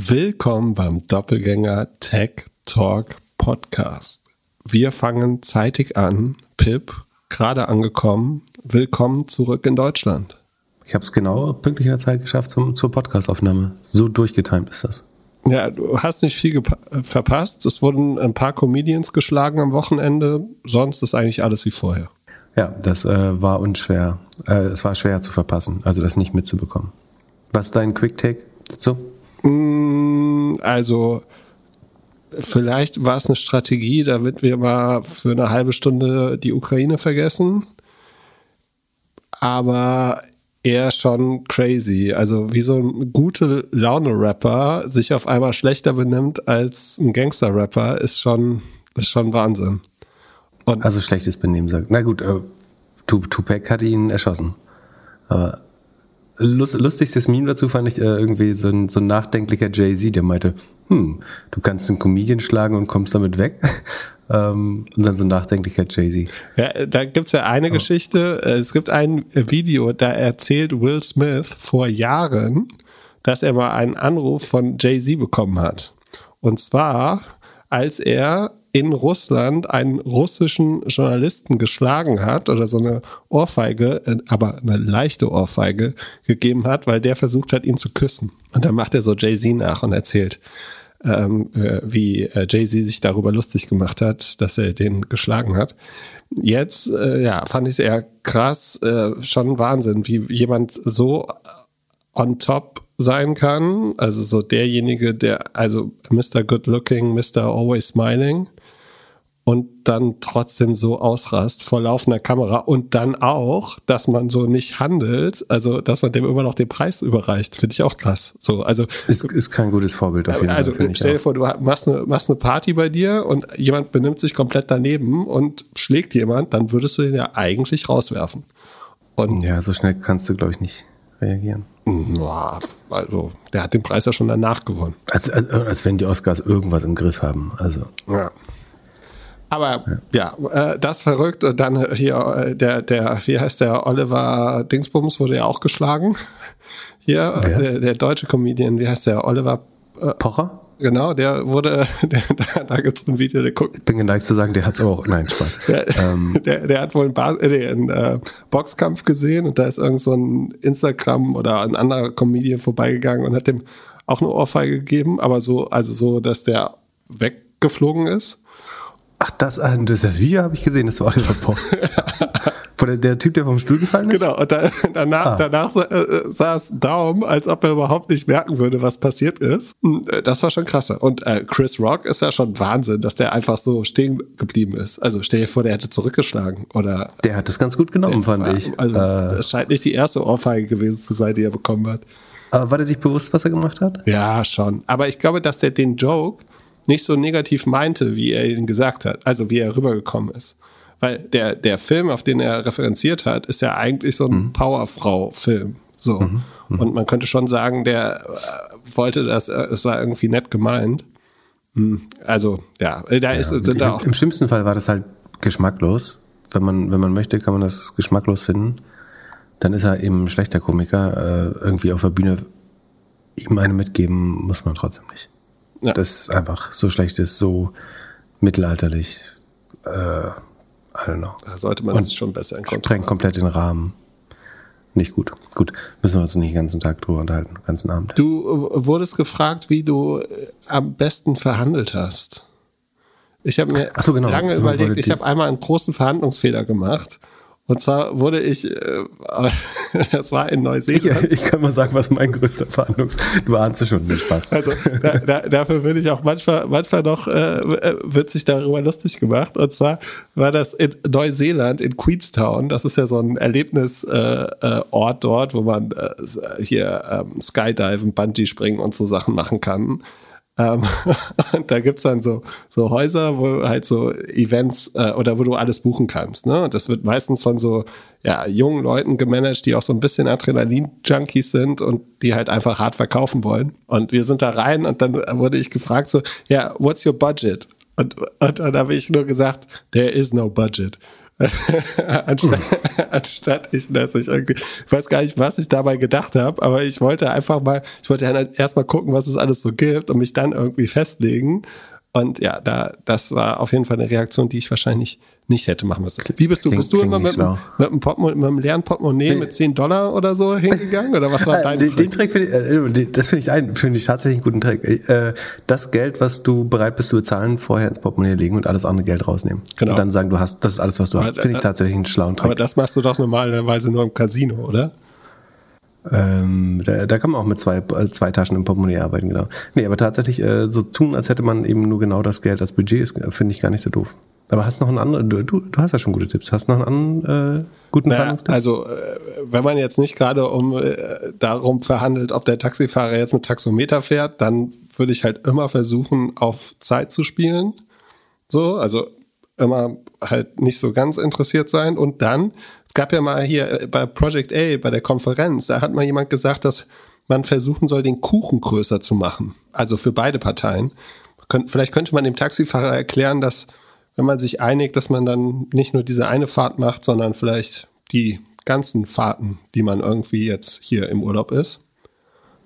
Willkommen beim Doppelgänger Tech Talk Podcast. Wir fangen zeitig an. Pip, gerade angekommen. Willkommen zurück in Deutschland. Ich habe es genau pünktlich in der Zeit geschafft zum, zur Podcastaufnahme. So durchgetimt ist das. Ja, du hast nicht viel verpasst. Es wurden ein paar Comedians geschlagen am Wochenende. Sonst ist eigentlich alles wie vorher. Ja, das äh, war unschwer. Äh, es war schwer zu verpassen, also das nicht mitzubekommen. Was ist dein Quick Take dazu? Mm, also, vielleicht war es eine Strategie, damit wir mal für eine halbe Stunde die Ukraine vergessen. Aber eher schon crazy. Also wie so ein gute Laune-Rapper sich auf einmal schlechter benimmt als ein Gangster-Rapper, ist schon, ist schon Wahnsinn. Und also schlechtes Benehmen sagt. Na gut, äh, Tupac hat ihn erschossen. Aber lust, lustigstes Meme dazu fand ich äh, irgendwie so ein, so ein nachdenklicher Jay-Z, der meinte, hm, du kannst einen Comedian schlagen und kommst damit weg. ähm, und dann so ein nachdenklicher Jay-Z. Ja, da gibt's ja eine oh. Geschichte. Es gibt ein Video, da erzählt Will Smith vor Jahren, dass er mal einen Anruf von Jay-Z bekommen hat. Und zwar, als er in Russland einen russischen Journalisten geschlagen hat oder so eine Ohrfeige, äh, aber eine leichte Ohrfeige gegeben hat, weil der versucht hat, ihn zu küssen. Und dann macht er so Jay-Z nach und erzählt, ähm, äh, wie äh, Jay-Z sich darüber lustig gemacht hat, dass er den geschlagen hat. Jetzt, äh, ja, fand ich es eher krass, äh, schon Wahnsinn, wie jemand so on top sein kann. Also so derjenige, der, also Mr. Good Looking, Mr. Always Smiling, und dann trotzdem so ausrast vor laufender Kamera und dann auch, dass man so nicht handelt, also dass man dem immer noch den Preis überreicht, finde ich auch krass. So, also ist, ist kein gutes Vorbild auf jeden also, Fall. Also stell dir vor, du machst eine, machst eine Party bei dir und jemand benimmt sich komplett daneben und schlägt jemand, dann würdest du den ja eigentlich rauswerfen. Und ja, so schnell kannst du, glaube ich, nicht reagieren. Ja, also, der hat den Preis ja schon danach gewonnen. Als, als, als wenn die Oscars irgendwas im Griff haben. Also. Ja. Aber ja, ja äh, das verrückt. Dann hier äh, der, der, wie heißt der, Oliver Dingsbums wurde ja auch geschlagen. Hier, der, der, deutsche Comedian, wie heißt der, Oliver äh, Pocher? Genau, der wurde, der, da, da gibt es ein Video, der guckt. Ich bin geneigt zu sagen, der hat es auch, nein, Spaß. Der, ähm. der, der, hat wohl einen, Bas äh, einen äh, Boxkampf gesehen und da ist irgend so ein Instagram oder ein anderer Comedian vorbeigegangen und hat dem auch eine Ohrfeige gegeben, aber so, also so, dass der weggeflogen ist. Ach, das, äh, das, das Video habe ich gesehen, das war Oliver Poch. der, der, Typ, der vom Stuhl gefallen ist? Genau, und da, danach, ah. danach äh, saß Daum, als ob er überhaupt nicht merken würde, was passiert ist. Hm, äh, das war schon krasser. Und äh, Chris Rock ist ja schon Wahnsinn, dass der einfach so stehen geblieben ist. Also stell dir vor, der hätte zurückgeschlagen. Oder der hat das ganz gut genommen, fand ich. Also äh, es scheint nicht die erste Ohrfeige gewesen zu sein, die er bekommen hat. Aber war der sich bewusst, was er gemacht hat? Ja, schon. Aber ich glaube, dass der den Joke nicht so negativ meinte, wie er ihn gesagt hat, also wie er rübergekommen ist. Weil der, der Film, auf den er referenziert hat, ist ja eigentlich so ein mhm. Powerfrau-Film. So. Mhm. Mhm. Und man könnte schon sagen, der äh, wollte das, äh, es war irgendwie nett gemeint. Hm, also, ja, da ja, ist, sind da auch. Im schlimmsten Fall war das halt geschmacklos. Wenn man, wenn man möchte, kann man das geschmacklos finden. Dann ist er eben ein schlechter Komiker. Äh, irgendwie auf der Bühne ihm eine mitgeben, muss man trotzdem nicht. Ja. Das einfach so schlecht ist, so mittelalterlich. Äh, I don't know. Da sollte man Und sich schon besser in Kontrolle Sprengt komplett den Rahmen. Nicht gut. Gut, müssen wir uns nicht den ganzen Tag drüber unterhalten, den ganzen Abend. Du äh, wurdest gefragt, wie du äh, am besten verhandelt hast. Ich habe mir so, genau. lange überlegt, ich habe einmal einen großen Verhandlungsfehler gemacht und zwar wurde ich, äh, das war in Neuseeland. Ich, ich, kann mal sagen, was mein größter Verhandlungs... Du ahnst schon, nicht Spaß. Also da, da, dafür bin ich auch manchmal, manchmal noch, äh, wird sich darüber lustig gemacht. Und zwar war das in Neuseeland, in Queenstown. Das ist ja so ein Erlebnisort äh, äh, dort, wo man äh, hier ähm, Skydiven, Bungee springen und so Sachen machen kann. Ähm, und da gibt's dann so, so Häuser, wo halt so Events äh, oder wo du alles buchen kannst. Ne? Und das wird meistens von so ja, jungen Leuten gemanagt, die auch so ein bisschen Adrenalin-Junkies sind und die halt einfach hart verkaufen wollen. Und wir sind da rein und dann wurde ich gefragt so, ja, what's your budget? Und, und dann habe ich nur gesagt, there is no budget. anstatt, anstatt ich, dass ich irgendwie, ich weiß gar nicht, was ich dabei gedacht habe, aber ich wollte einfach mal, ich wollte erstmal gucken, was es alles so gibt und mich dann irgendwie festlegen. Und ja, da, das war auf jeden Fall eine Reaktion, die ich wahrscheinlich nicht hätte machen müssen. Wie bist du? Klingt, bist du immer mit, mit, einem Portemonnaie, mit einem leeren Portemonnaie mit 10 Dollar oder so hingegangen? Oder was war äh, dein den, Trick? Den Trick finde ich, äh, das finde ich, ein, finde ich tatsächlich einen guten Trick. Äh, das Geld, was du bereit bist zu bezahlen, vorher ins Portemonnaie legen und alles andere Geld rausnehmen. Genau. Und dann sagen, du hast, das ist alles, was du hast. Finde ich tatsächlich einen schlauen Trick. Aber das machst du doch normalerweise nur im Casino, oder? Ähm, da, da kann man auch mit zwei, zwei Taschen im Portemonnaie arbeiten, genau. Nee, aber tatsächlich äh, so tun, als hätte man eben nur genau das Geld als Budget, ist, finde ich gar nicht so doof. Aber hast noch einen anderen, du, du, hast ja schon gute Tipps. Hast noch einen anderen äh, guten naja, Also, äh, wenn man jetzt nicht gerade um äh, darum verhandelt, ob der Taxifahrer jetzt mit Taxometer fährt, dann würde ich halt immer versuchen, auf Zeit zu spielen. So, also immer halt nicht so ganz interessiert sein. Und dann, gab ja mal hier bei Project A, bei der Konferenz, da hat mal jemand gesagt, dass man versuchen soll, den Kuchen größer zu machen. Also für beide Parteien. Vielleicht könnte man dem Taxifahrer erklären, dass wenn man sich einigt, dass man dann nicht nur diese eine Fahrt macht, sondern vielleicht die ganzen Fahrten, die man irgendwie jetzt hier im Urlaub ist.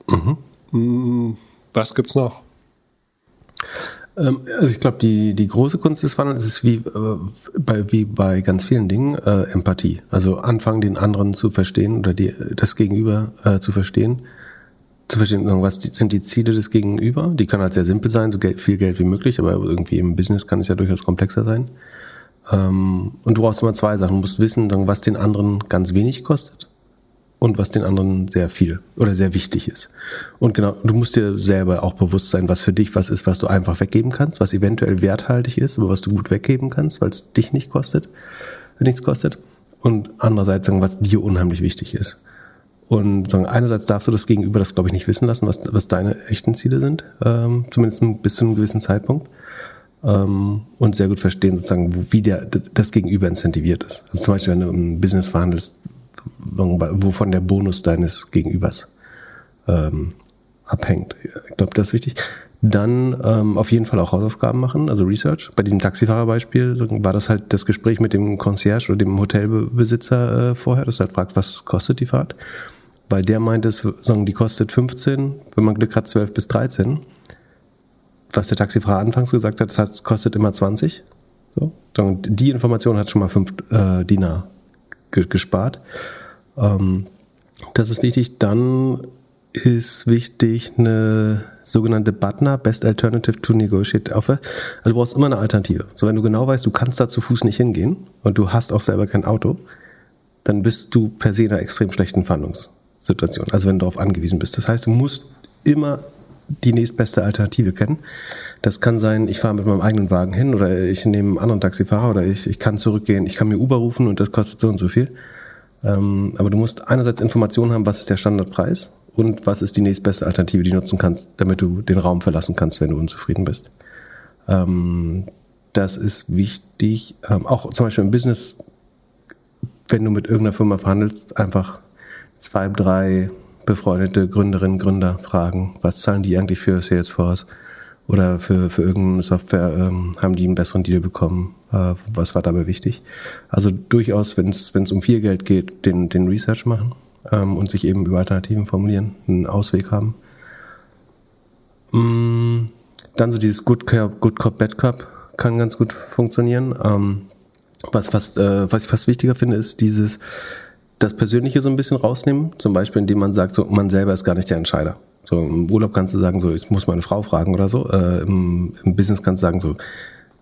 Mhm. Hm, was gibt's noch? Ähm, also ich glaube, die, die große Kunst des Wandelns ist wie, äh, bei, wie bei ganz vielen Dingen äh, Empathie. Also anfangen, den anderen zu verstehen oder die, das Gegenüber äh, zu verstehen zu verstehen, was sind die Ziele des Gegenüber. Die können halt sehr simpel sein, so viel Geld wie möglich, aber irgendwie im Business kann es ja durchaus komplexer sein. Ähm, und du brauchst immer zwei Sachen. Du musst wissen, was den anderen ganz wenig kostet und was den anderen sehr viel oder sehr wichtig ist. Und genau, du musst dir selber auch bewusst sein, was für dich was ist, was du einfach weggeben kannst, was eventuell werthaltig ist, aber was du gut weggeben kannst, weil es dich nicht kostet, nichts kostet. Und andererseits sagen, was dir unheimlich wichtig ist. Und sagen, einerseits darfst du das Gegenüber das, glaube ich, nicht wissen lassen, was, was deine echten Ziele sind, ähm, zumindest bis zu einem gewissen Zeitpunkt. Ähm, und sehr gut verstehen, sozusagen, wie der, das Gegenüber incentiviert ist. Also zum Beispiel, wenn du im Business verhandelst, wovon der Bonus deines Gegenübers ähm, abhängt. Ich glaube, das ist wichtig. Dann ähm, auf jeden Fall auch Hausaufgaben machen, also Research. Bei diesem Taxifahrerbeispiel war das halt das Gespräch mit dem Concierge oder dem Hotelbesitzer äh, vorher, dass er halt fragt, was kostet die Fahrt weil der meint, es, sagen, die kostet 15, wenn man Glück hat 12 bis 13. Was der Taxifahrer anfangs gesagt hat, das heißt, es kostet immer 20. So. Die Information hat schon mal 5 äh, Dinar gespart. Ähm, das ist wichtig. Dann ist wichtig eine sogenannte BATNA, Best Alternative to Negotiate Offer. Also du brauchst immer eine Alternative. So, wenn du genau weißt, du kannst da zu Fuß nicht hingehen und du hast auch selber kein Auto, dann bist du per se in einer extrem schlechten Verhandlungs Situation, also wenn du darauf angewiesen bist. Das heißt, du musst immer die nächstbeste Alternative kennen. Das kann sein, ich fahre mit meinem eigenen Wagen hin oder ich nehme einen anderen Taxifahrer oder ich, ich kann zurückgehen, ich kann mir Uber rufen und das kostet so und so viel. Ähm, aber du musst einerseits Informationen haben, was ist der Standardpreis und was ist die nächstbeste Alternative, die du nutzen kannst, damit du den Raum verlassen kannst, wenn du unzufrieden bist. Ähm, das ist wichtig, ähm, auch zum Beispiel im Business, wenn du mit irgendeiner Firma verhandelst, einfach zwei, drei befreundete Gründerinnen, Gründer fragen, was zahlen die eigentlich für Salesforce oder für, für irgendeine Software, ähm, haben die einen besseren Deal bekommen, äh, was war dabei wichtig. Also durchaus, wenn es um viel Geld geht, den, den Research machen ähm, und sich eben über Alternativen formulieren, einen Ausweg haben. Mm, dann so dieses Good, Cup, Good Cop, Bad Cop kann ganz gut funktionieren. Ähm, was, fast, äh, was ich fast wichtiger finde, ist dieses, das Persönliche so ein bisschen rausnehmen, zum Beispiel indem man sagt, so, man selber ist gar nicht der Entscheider. So im Urlaub kannst du sagen, so ich muss meine Frau fragen oder so. Äh, im, im, Business kannst du sagen, so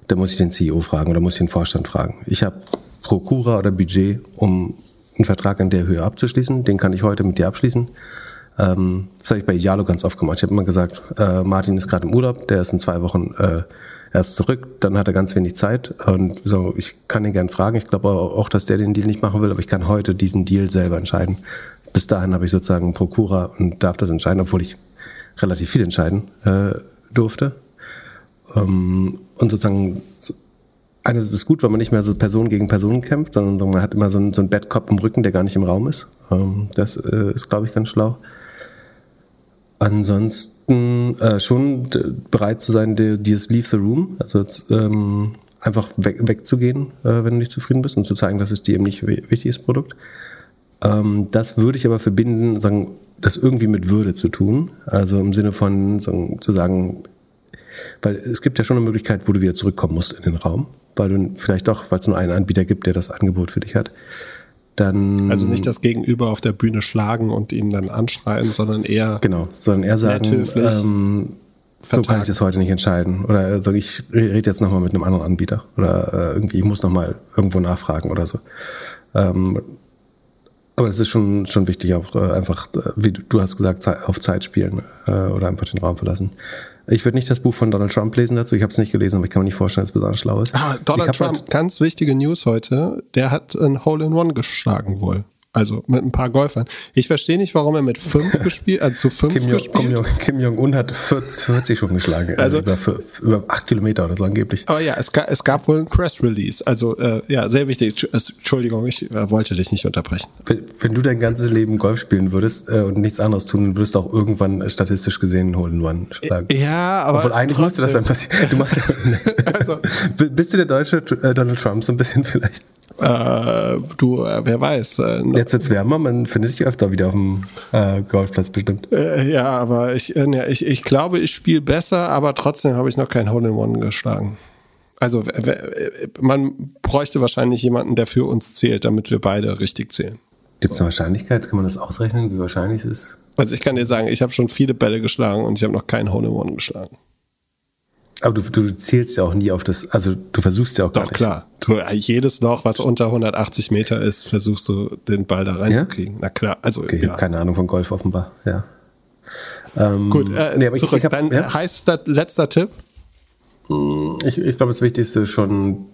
da muss ich den CEO fragen oder muss ich den Vorstand fragen. Ich habe Prokura oder Budget, um einen Vertrag in der Höhe abzuschließen. Den kann ich heute mit dir abschließen. Ähm, das habe ich bei Idealo ganz oft gemacht. Ich habe immer gesagt, äh, Martin ist gerade im Urlaub, der ist in zwei Wochen äh, er ist zurück, dann hat er ganz wenig Zeit und so, ich kann ihn gern fragen. Ich glaube auch, dass der den Deal nicht machen will, aber ich kann heute diesen Deal selber entscheiden. Bis dahin habe ich sozusagen einen Prokura und darf das entscheiden, obwohl ich relativ viel entscheiden äh, durfte. Ähm, und sozusagen eines ist gut, weil man nicht mehr so Person gegen Person kämpft, sondern man hat immer so einen, so einen Bad Cop im Rücken, der gar nicht im Raum ist. Ähm, das äh, ist, glaube ich, ganz schlau. Ansonsten äh, schon bereit zu sein, dieses Leave the Room, also ähm, einfach weg, wegzugehen, äh, wenn du nicht zufrieden bist und zu zeigen, dass es dir eben nicht wichtig ist, Produkt. Ähm, das würde ich aber verbinden, sagen, das irgendwie mit Würde zu tun. Also im Sinne von sagen, zu sagen, weil es gibt ja schon eine Möglichkeit, wo du wieder zurückkommen musst in den Raum, weil du vielleicht doch, weil es nur einen Anbieter gibt, der das Angebot für dich hat. Dann also nicht das Gegenüber auf der Bühne schlagen und ihn dann anschreien, sondern eher genau, sondern eher sagen, ähm, so kann ich das heute nicht entscheiden oder also ich rede jetzt nochmal mit einem anderen Anbieter oder äh, irgendwie ich muss nochmal irgendwo nachfragen oder so. Ähm, aber es ist schon, schon wichtig, auch äh, einfach, äh, wie du, du hast gesagt, auf Zeit spielen äh, oder einfach den Raum verlassen. Ich würde nicht das Buch von Donald Trump lesen dazu. Ich habe es nicht gelesen, aber ich kann mir nicht vorstellen, dass es besonders schlau ist. Ah, Donald Trump, halt ganz wichtige News heute. Der hat ein Hole in One geschlagen wohl. Also mit ein paar Golfern. Ich verstehe nicht, warum er mit fünf gespielt, also zu fünf Kim gespielt. Jong, Kim Jong-un hat 40, 40, schon geschlagen, also, also über, über acht Kilometer oder so angeblich. Aber ja, es, gab, es gab wohl ein Press Release. Also äh, ja, sehr wichtig. Entschuldigung, ich äh, wollte dich nicht unterbrechen. Wenn, wenn, du dein ganzes Leben Golf spielen würdest äh, und nichts anderes tun, würdest du auch irgendwann äh, statistisch gesehen einen Hole in One schlagen. Ja, aber Obwohl eigentlich müsste das dann passieren. Du machst ja, also, bist du der deutsche äh, Donald Trump so ein bisschen vielleicht? Äh, du, äh, wer weiß. Äh, Jetzt wird's wärmer, man findet dich öfter wieder auf dem äh, Golfplatz bestimmt. Äh, ja, aber ich, äh, ja, ich, ich glaube, ich spiele besser, aber trotzdem habe ich noch kein Hole in One geschlagen. Also man bräuchte wahrscheinlich jemanden, der für uns zählt, damit wir beide richtig zählen. Gibt es eine Wahrscheinlichkeit? Kann man das ausrechnen, wie wahrscheinlich es ist? Also ich kann dir sagen, ich habe schon viele Bälle geschlagen und ich habe noch kein Hole in One geschlagen. Aber du, du zielst ja auch nie auf das, also du versuchst ja auch Doch, gar nicht. klar. Du, jedes Loch, was unter 180 Meter ist, versuchst du den Ball da reinzukriegen. Ja? Na klar, also okay, ich ja. habe keine Ahnung von Golf offenbar, ja. Ähm, Gut, äh, nee, aber zurück. Ich, ich hab, Dein ja? heißester letzter Tipp? Hm, ich, ich glaube, das Wichtigste ist schon,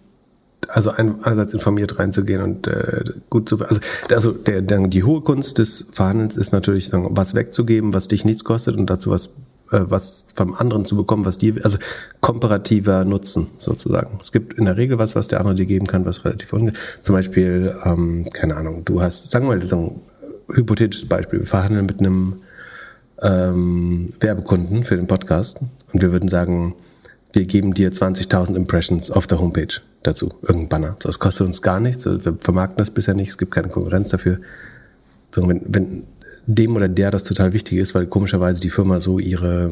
also ein, einerseits informiert reinzugehen und äh, gut zu, also, also der, der, die hohe Kunst des Verhandelns ist natürlich, sagen, was wegzugeben, was dich nichts kostet und dazu was äh, was vom anderen zu bekommen, was dir, also komparativer Nutzen sozusagen. Es gibt in der Regel was, was der andere dir geben kann, was relativ unge Zum Beispiel, ähm, keine Ahnung, du hast, sagen wir mal, so ein hypothetisches Beispiel, wir verhandeln mit einem ähm, Werbekunden für den Podcast und wir würden sagen, wir geben dir 20.000 Impressions auf der Homepage dazu, irgendein Banner. Das kostet uns gar nichts, wir vermarkten das bisher nicht, es gibt keine Konkurrenz dafür. So, wenn, wenn dem oder der das total wichtig ist, weil komischerweise die Firma so ihre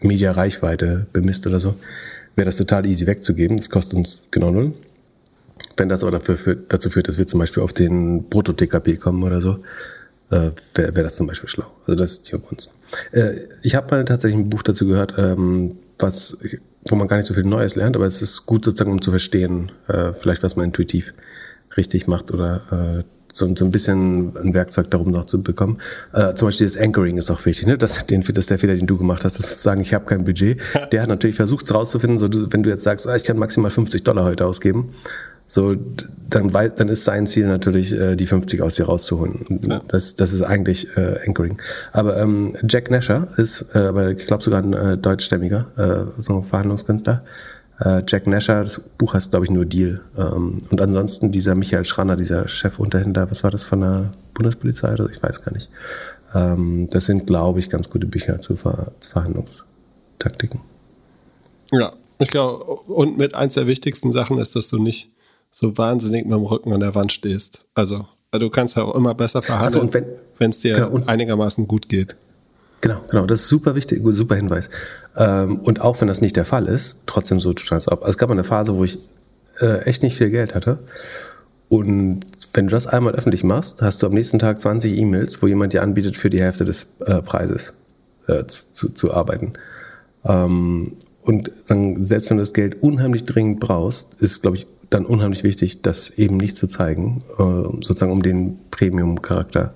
Media-Reichweite bemisst oder so, wäre das total easy wegzugeben. Das kostet uns genau null. Wenn das aber dafür führt, dazu führt, dass wir zum Beispiel auf den Proto-TKP kommen oder so, äh, wäre wär das zum Beispiel schlau. Also das ist die Kunst. Äh, ich habe mal tatsächlich ein Buch dazu gehört, ähm, was, wo man gar nicht so viel Neues lernt, aber es ist gut sozusagen, um zu verstehen, äh, vielleicht was man intuitiv richtig macht oder äh, so, so ein bisschen ein Werkzeug darum noch zu bekommen. Äh, zum Beispiel das Anchoring ist auch wichtig, ne? Das, den, das ist der Fehler, den du gemacht hast, das ist zu sagen, ich habe kein Budget. Der hat natürlich versucht herauszufinden, so du, wenn du jetzt sagst, ah, ich kann maximal 50 Dollar heute ausgeben, so dann, weiß, dann ist sein Ziel natürlich, äh, die 50 aus dir rauszuholen. Ja. Das, das ist eigentlich äh, Anchoring. Aber ähm, Jack Nasher ist, äh, aber ich glaube sogar ein äh, deutschstämmiger äh, so ein Verhandlungskünstler. Äh, Jack Nasher, das Buch heißt, glaube ich, nur Deal. Ähm, und ansonsten dieser Michael Schranner, dieser Chefunterhändler, was war das von der Bundespolizei oder ich weiß gar nicht. Ähm, das sind, glaube ich, ganz gute Bücher zu, Ver zu Verhandlungstaktiken. Ja, ich glaube, und mit eins der wichtigsten Sachen ist, dass du nicht so wahnsinnig mit dem Rücken an der Wand stehst. Also, du kannst ja auch immer besser verhandeln, so, wenn es dir genau, einigermaßen gut geht. Genau, genau, das ist super wichtig, super Hinweis. Ähm, und auch wenn das nicht der Fall ist, trotzdem so total ab. Also es gab eine Phase, wo ich äh, echt nicht viel Geld hatte. Und wenn du das einmal öffentlich machst, hast du am nächsten Tag 20 E-Mails, wo jemand dir anbietet, für die Hälfte des äh, Preises äh, zu, zu arbeiten. Ähm, und sagen, selbst wenn du das Geld unheimlich dringend brauchst, ist, glaube ich, dann unheimlich wichtig, das eben nicht zu zeigen, sozusagen um den Premium-Charakter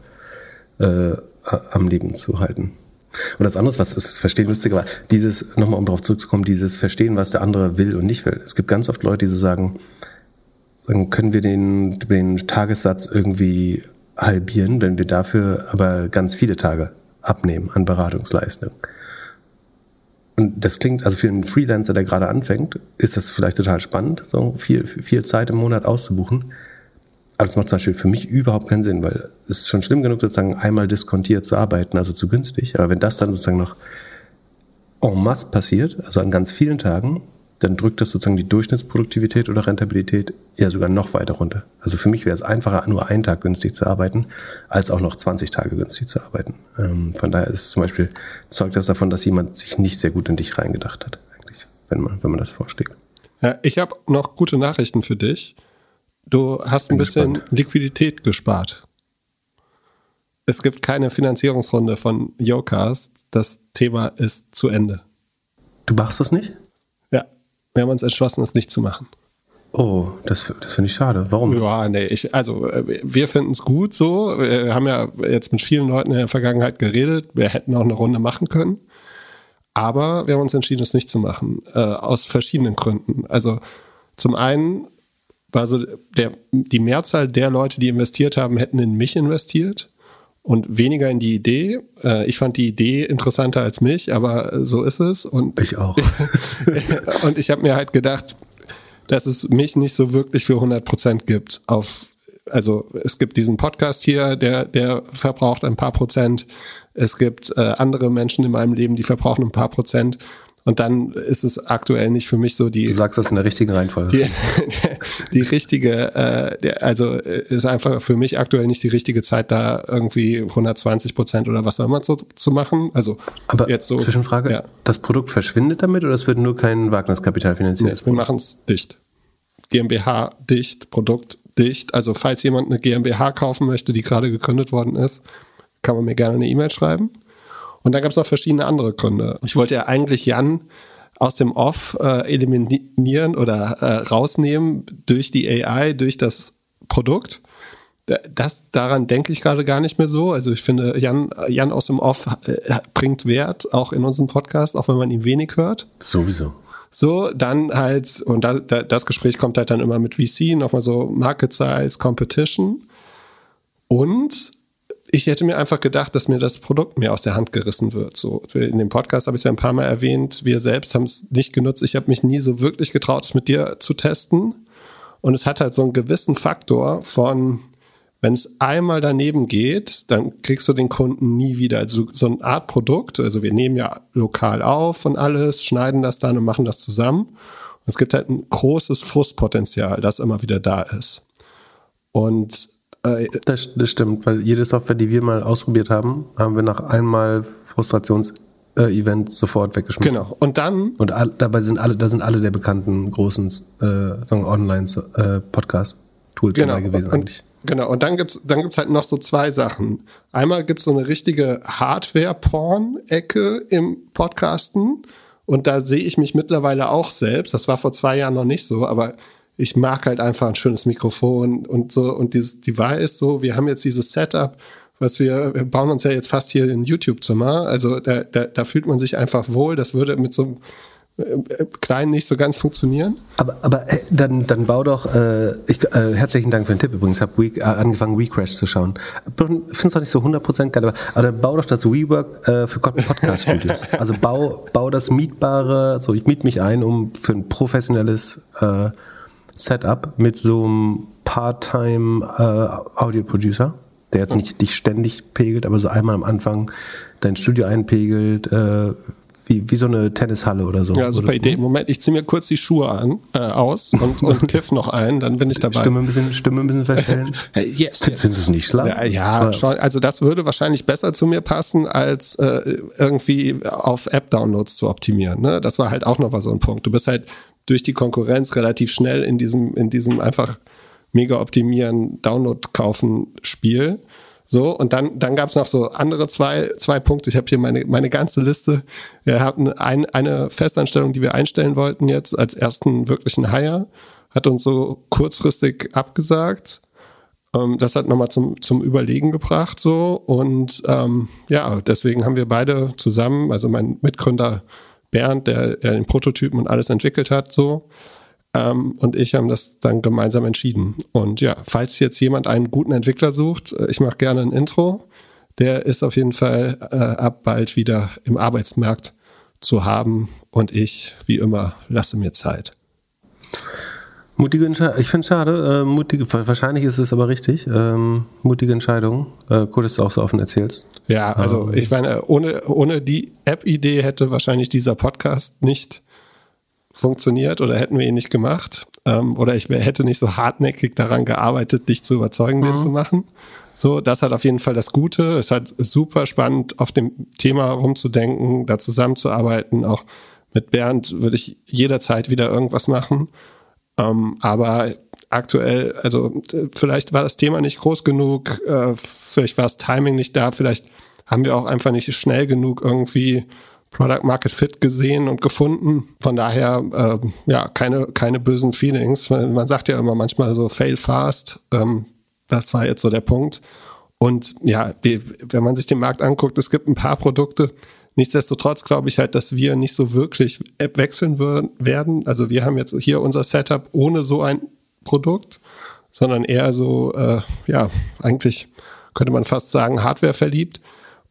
am Leben zu halten. Und das andere, was es verstehen lustig, aber dieses, nochmal um darauf zurückzukommen, dieses Verstehen, was der andere will und nicht will. Es gibt ganz oft Leute, die so sagen, dann können wir den, den Tagessatz irgendwie halbieren, wenn wir dafür aber ganz viele Tage abnehmen an Beratungsleistung. Und das klingt, also für einen Freelancer, der gerade anfängt, ist das vielleicht total spannend, so viel, viel Zeit im Monat auszubuchen. Aber das macht zum Beispiel für mich überhaupt keinen Sinn, weil es ist schon schlimm genug, sozusagen einmal diskontiert zu arbeiten, also zu günstig. Aber wenn das dann sozusagen noch en masse passiert, also an ganz vielen Tagen, dann drückt das sozusagen die Durchschnittsproduktivität oder Rentabilität ja sogar noch weiter runter. Also für mich wäre es einfacher, nur einen Tag günstig zu arbeiten, als auch noch 20 Tage günstig zu arbeiten. Ähm, von daher ist zum Beispiel, zeugt das davon, dass jemand sich nicht sehr gut in dich reingedacht hat, eigentlich, wenn man, wenn man das vorschlägt. Ja, ich habe noch gute Nachrichten für dich. Du hast ein bisschen gespannt. Liquidität gespart. Es gibt keine Finanzierungsrunde von Yocast. Das Thema ist zu Ende. Du machst das nicht? Ja, wir haben uns entschlossen, es nicht zu machen. Oh, das, das finde ich schade. Warum? Ja, nee, ich, also äh, wir finden es gut so. Wir haben ja jetzt mit vielen Leuten in der Vergangenheit geredet. Wir hätten auch eine Runde machen können. Aber wir haben uns entschieden, es nicht zu machen. Äh, aus verschiedenen Gründen. Also zum einen war so der, die Mehrzahl der Leute, die investiert haben, hätten in mich investiert und weniger in die Idee. Äh, ich fand die Idee interessanter als mich, aber so ist es. Und ich auch. und ich habe mir halt gedacht, dass es mich nicht so wirklich für 100 Prozent gibt. Auf, also es gibt diesen Podcast hier, der, der verbraucht ein paar Prozent. Es gibt äh, andere Menschen in meinem Leben, die verbrauchen ein paar Prozent. Und dann ist es aktuell nicht für mich so die. Du sagst das in der richtigen Reihenfolge. Die, die richtige, äh, also äh, ist einfach für mich aktuell nicht die richtige Zeit, da irgendwie 120 Prozent oder was auch immer zu, zu machen. Also aber jetzt so. Zwischenfrage: ja. Das Produkt verschwindet damit oder es wird nur kein Wagniskapital finanziert? Nee, wir machen es dicht. GmbH dicht, Produkt dicht. Also falls jemand eine GmbH kaufen möchte, die gerade gegründet worden ist, kann man mir gerne eine E-Mail schreiben. Und dann gab es noch verschiedene andere Gründe. Ich wollte ja eigentlich Jan aus dem Off äh, eliminieren oder äh, rausnehmen durch die AI, durch das Produkt. Das, daran denke ich gerade gar nicht mehr so. Also ich finde, Jan, Jan aus dem Off äh, bringt Wert, auch in unserem Podcast, auch wenn man ihn wenig hört. Sowieso. So, dann halt, und da, da, das Gespräch kommt halt dann immer mit VC, nochmal so Market Size, Competition. Und ich hätte mir einfach gedacht, dass mir das Produkt mir aus der Hand gerissen wird. So in dem Podcast habe ich es ja ein paar Mal erwähnt. Wir selbst haben es nicht genutzt. Ich habe mich nie so wirklich getraut, es mit dir zu testen. Und es hat halt so einen gewissen Faktor von, wenn es einmal daneben geht, dann kriegst du den Kunden nie wieder. Also so eine Art Produkt. Also wir nehmen ja lokal auf und alles, schneiden das dann und machen das zusammen. Und es gibt halt ein großes Frustpotenzial, das immer wieder da ist. Und das, das stimmt, weil jede Software, die wir mal ausprobiert haben, haben wir nach einmal Frustrations- Event sofort weggeschmissen. Genau. Und dann. Und all, dabei sind alle, da sind alle der bekannten großen äh, Online-Podcast-Tools genau. dabei gewesen und, eigentlich. Genau. Und dann gibt's dann gibt's halt noch so zwei Sachen. Einmal gibt's so eine richtige Hardware-Porn-Ecke im Podcasten. Und da sehe ich mich mittlerweile auch selbst. Das war vor zwei Jahren noch nicht so, aber ich mag halt einfach ein schönes Mikrofon und so. Und dieses Device so, wir haben jetzt dieses Setup, was wir, wir bauen uns ja jetzt fast hier ein YouTube-Zimmer. Also da, da, da fühlt man sich einfach wohl. Das würde mit so einem äh, klein nicht so ganz funktionieren. Aber, aber äh, dann, dann bau doch, äh, ich, äh, herzlichen Dank für den Tipp übrigens, habe äh, angefangen WeCrash zu schauen. Finde es auch nicht so 100% geil, aber, aber dann bau doch das WeWork für Podcast Studios. also bau, bau das mietbare, so ich miete mich ein, um für ein professionelles äh, Setup mit so einem Part-Time äh, Audio-Producer, der jetzt nicht dich ständig pegelt, aber so einmal am Anfang dein Studio einpegelt, äh, wie, wie so eine Tennishalle oder so. Ja, super oder, Idee. Moment, ich ziehe mir kurz die Schuhe an, äh, aus und, und kiff noch ein, dann bin ich dabei. Stimme ein bisschen, Stimme ein bisschen verstellen. yes. Findest du es nicht schlau? Ja, ja schon, also das würde wahrscheinlich besser zu mir passen, als äh, irgendwie auf App-Downloads zu optimieren. Ne? Das war halt auch noch mal so ein Punkt. Du bist halt durch die Konkurrenz relativ schnell in diesem, in diesem einfach mega optimieren, Download kaufen Spiel. So, und dann, dann gab es noch so andere zwei, zwei Punkte. Ich habe hier meine, meine ganze Liste. Wir hatten ein, eine Festanstellung, die wir einstellen wollten jetzt als ersten wirklichen Hire, hat uns so kurzfristig abgesagt. Ähm, das hat nochmal zum, zum Überlegen gebracht so. Und ähm, ja, deswegen haben wir beide zusammen, also mein Mitgründer Bernd, der, der den Prototypen und alles entwickelt hat, so. Ähm, und ich haben das dann gemeinsam entschieden. Und ja, falls jetzt jemand einen guten Entwickler sucht, äh, ich mache gerne ein Intro. Der ist auf jeden Fall äh, ab bald wieder im Arbeitsmarkt zu haben. Und ich, wie immer, lasse mir Zeit. Mutige Entscheidung. Ich finde es schade. Äh, mutige, wahrscheinlich ist es aber richtig. Ähm, mutige Entscheidung. Äh, cool, dass du auch so offen erzählst. Ja, also ähm. ich meine, ohne, ohne die App-Idee hätte wahrscheinlich dieser Podcast nicht funktioniert oder hätten wir ihn nicht gemacht. Ähm, oder ich hätte nicht so hartnäckig daran gearbeitet, dich zu überzeugen, mhm. den zu machen. So, das hat auf jeden Fall das Gute. Es hat super spannend, auf dem Thema rumzudenken, da zusammenzuarbeiten. Auch mit Bernd würde ich jederzeit wieder irgendwas machen. Ähm, aber aktuell, also vielleicht war das Thema nicht groß genug, äh, vielleicht war das Timing nicht da, vielleicht haben wir auch einfach nicht schnell genug irgendwie Product Market Fit gesehen und gefunden. Von daher, äh, ja, keine, keine bösen Feelings. Man sagt ja immer manchmal so fail fast. Ähm, das war jetzt so der Punkt. Und ja, die, wenn man sich den Markt anguckt, es gibt ein paar Produkte. Nichtsdestotrotz glaube ich halt, dass wir nicht so wirklich App wechseln werden. Also wir haben jetzt hier unser Setup ohne so ein Produkt, sondern eher so, äh, ja, eigentlich könnte man fast sagen, Hardware verliebt.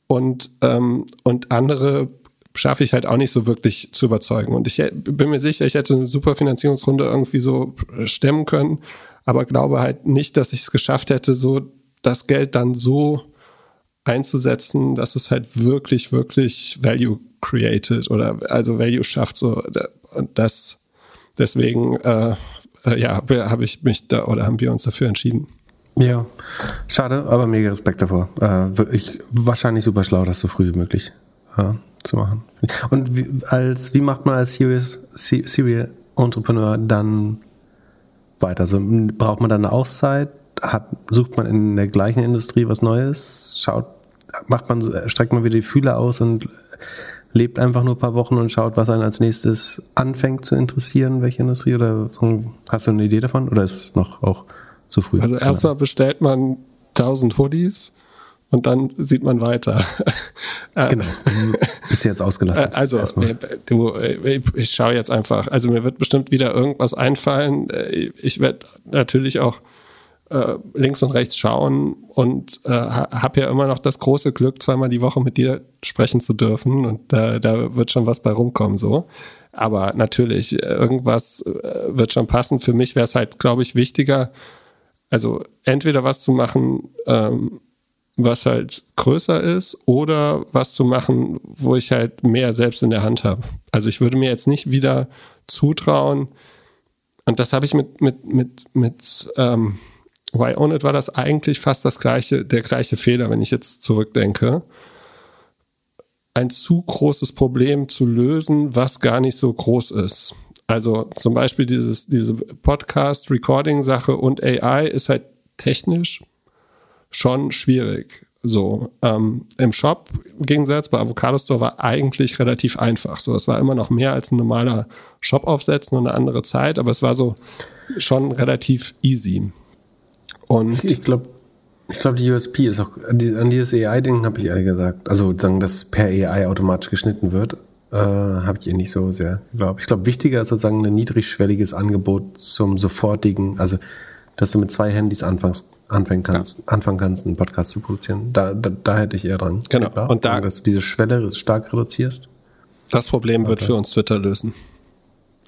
Und, ähm, und andere schaffe ich halt auch nicht so wirklich zu überzeugen. Und ich bin mir sicher, ich hätte eine super Finanzierungsrunde irgendwie so stemmen können, aber glaube halt nicht, dass ich es geschafft hätte, so das Geld dann so einzusetzen, dass es halt wirklich, wirklich Value created oder also Value schafft. So und das deswegen äh, äh ja habe ich mich da oder haben wir uns dafür entschieden. Ja, schade, aber mega Respekt davor. Äh, ich, wahrscheinlich super schlau, das so früh wie möglich ja, zu machen. Und wie, als, wie macht man als Serious, Serial Entrepreneur dann weiter? Also, braucht man dann eine Auszeit? Hat, sucht man in der gleichen Industrie was Neues? Schaut, macht man, streckt man wieder die Fühler aus und lebt einfach nur ein paar Wochen und schaut, was einen als nächstes anfängt zu interessieren, welche Industrie? Oder hast du eine Idee davon? Oder ist es noch auch zu früh? Also erstmal bestellt man 1000 Hoodies und dann sieht man weiter. Äh, genau. Du bist jetzt ausgelastet. Äh, also, Erstmal. Äh, du, ich schaue jetzt einfach. Also mir wird bestimmt wieder irgendwas einfallen. Ich werde natürlich auch äh, links und rechts schauen und äh, habe ja immer noch das große Glück, zweimal die Woche mit dir sprechen zu dürfen und äh, da wird schon was bei rumkommen so. Aber natürlich, irgendwas wird schon passen. Für mich wäre es halt, glaube ich, wichtiger, also entweder was zu machen, ähm, was halt größer ist oder was zu machen, wo ich halt mehr selbst in der Hand habe. Also ich würde mir jetzt nicht wieder zutrauen, und das habe ich mit, mit, mit, mit ähm, Why Own It war das eigentlich fast das gleiche, der gleiche Fehler, wenn ich jetzt zurückdenke. Ein zu großes Problem zu lösen, was gar nicht so groß ist. Also zum Beispiel dieses, diese Podcast-Recording-Sache und AI ist halt technisch schon schwierig. So, ähm, im Shop im Gegensatz bei Avocado Store war eigentlich relativ einfach. So, es war immer noch mehr als ein normaler Shop aufsetzen und eine andere Zeit, aber es war so schon relativ easy. Und ich glaube, ich glaube, die USP ist auch, an dieses AI-Ding habe ich ehrlich gesagt, also sagen, dass per AI automatisch geschnitten wird, äh, habe ich eh nicht so sehr geglaubt. Ich glaube, wichtiger ist sozusagen ein niedrigschwelliges Angebot zum sofortigen, also dass du mit zwei Handys anfängst, anfangen kannst, ja. anfangen kannst, einen Podcast zu produzieren. Da, da, da hätte ich eher dran. Genau. Geglaubt, und da, dass du diese Schwelle stark reduzierst. Das Problem wird okay. für uns Twitter lösen.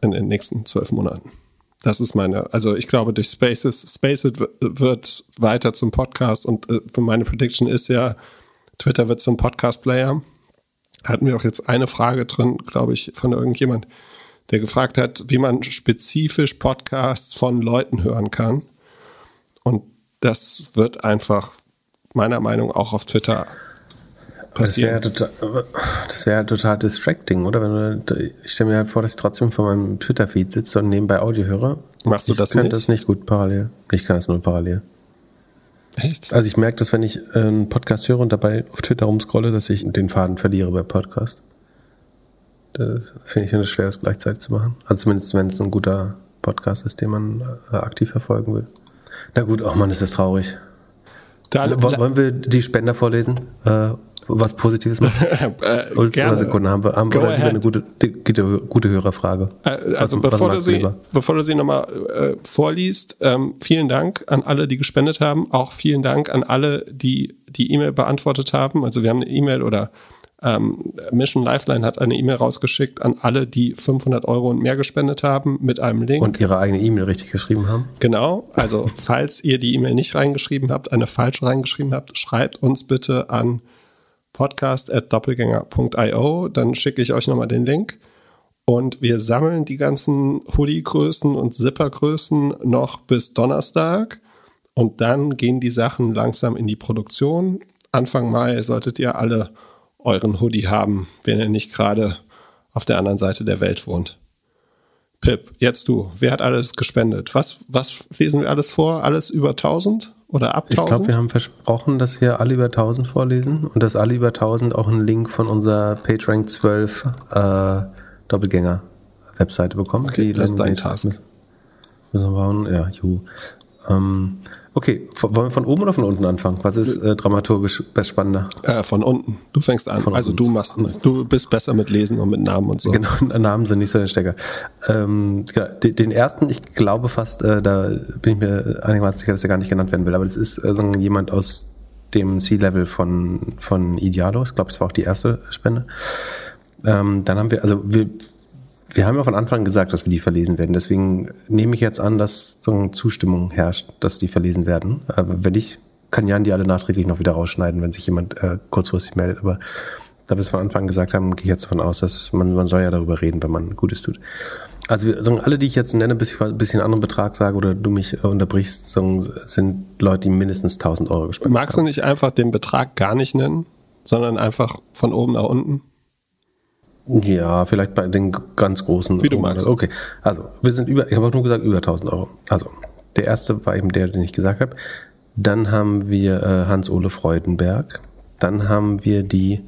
In den nächsten zwölf Monaten. Das ist meine, also ich glaube durch Spaces, Spaces wird weiter zum Podcast und äh, meine Prediction ist ja, Twitter wird zum Podcast-Player. Hatten wir auch jetzt eine Frage drin, glaube ich, von irgendjemand, der gefragt hat, wie man spezifisch Podcasts von Leuten hören kann. Und das wird einfach meiner Meinung nach auch auf Twitter passieren. Das wäre total, das wär total distracting, oder? Wenn du, ich stelle mir halt vor, dass ich trotzdem vor meinem Twitter-Feed sitze und nebenbei Audio höre. Machst du das nicht? Ich kann das nicht gut parallel. Ich kann das nur parallel. Echt? Also ich merke das, wenn ich äh, einen Podcast höre und dabei auf Twitter rumscrolle, dass ich den Faden verliere bei Podcast. Das finde ich eine schwer, das gleichzeitig zu machen. Also zumindest, wenn es ein guter Podcast ist, den man äh, aktiv verfolgen will. Na gut, auch oh man ist das traurig. Da, Wollen wir die Spender vorlesen? Äh, was Positives machen? äh, gerne. Sekunden haben wir, haben wir eine gute, gute, gute Hörerfrage. Äh, also was, bevor, was du sie, bevor du sie nochmal äh, vorliest, ähm, vielen Dank an alle, die gespendet haben. Auch vielen Dank an alle, die die E-Mail beantwortet haben. Also wir haben eine E-Mail oder ähm, Mission Lifeline hat eine E-Mail rausgeschickt an alle, die 500 Euro und mehr gespendet haben mit einem Link. Und ihre eigene E-Mail richtig geschrieben haben. Genau. Also falls ihr die E-Mail nicht reingeschrieben habt, eine falsche reingeschrieben habt, schreibt uns bitte an podcast.doppelgänger.io. Dann schicke ich euch nochmal den Link. Und wir sammeln die ganzen Hoodie-Größen und Zipper-Größen noch bis Donnerstag. Und dann gehen die Sachen langsam in die Produktion. Anfang Mai solltet ihr alle euren Hoodie haben, wenn ihr nicht gerade auf der anderen Seite der Welt wohnt. Pip, jetzt du. Wer hat alles gespendet? Was, was lesen wir alles vor? Alles über 1000 oder ab 1000? Ich glaube, wir haben versprochen, dass wir alle über 1000 vorlesen und dass alle über 1000 auch einen Link von unserer PageRank 12 äh, Doppelgänger-Webseite bekommen. Okay, das ist dein Task. Müssen wir bauen? Ja, juhu. Ähm, okay, von, wollen wir von oben oder von unten anfangen? Was ist äh, dramaturgisch spannender? Äh, von unten. Du fängst an. Von also unten. du machst, du bist besser mit Lesen und mit Namen und so. Genau, Namen sind nicht so der Stecker. Ähm, ja, den, den, ersten, ich glaube fast, äh, da bin ich mir einigermaßen sicher, dass er gar nicht genannt werden will, aber das ist äh, so jemand aus dem C-Level von, von Idealo. Ich glaube, das war auch die erste Spende. Ähm, dann haben wir, also wir wir haben ja von Anfang gesagt, dass wir die verlesen werden. Deswegen nehme ich jetzt an, dass so eine Zustimmung herrscht, dass die verlesen werden. Aber wenn ich, kann Jan die alle nachträglich noch wieder rausschneiden, wenn sich jemand äh, kurzfristig meldet. Aber da wir es von Anfang gesagt haben, gehe ich jetzt davon aus, dass man, man soll ja darüber reden, wenn man Gutes tut. Also wir, sagen, alle, die ich jetzt nenne, bis ich ein bisschen anderen Betrag sage oder du mich unterbrichst, sagen, sind Leute, die mindestens 1000 Euro gespendet Magst haben. Magst du nicht einfach den Betrag gar nicht nennen, sondern einfach von oben nach unten? Ja, vielleicht bei den ganz großen. Wie du magst. Okay, also wir sind über, ich habe auch nur gesagt über 1000 Euro. Also der erste war eben der, den ich gesagt habe. Dann haben wir äh, Hans-Ole Freudenberg. Dann haben wir die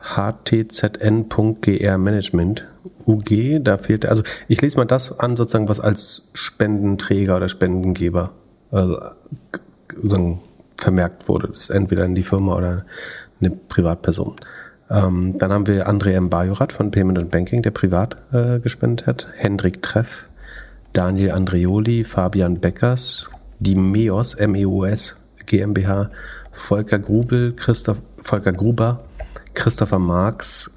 htzn.gr Management UG. Da fehlt, also ich lese mal das an, sozusagen, was als Spendenträger oder Spendengeber also, vermerkt wurde. Das ist entweder in die Firma oder eine Privatperson. Ähm, dann haben wir André M. Bajorat von Payment and Banking, der privat äh, gespendet hat. Hendrik Treff, Daniel Andreoli, Fabian Beckers, die MEOS, M-E-O-S GmbH, Volker Grubel, Christoph, Volker Gruber, Christopher Marx,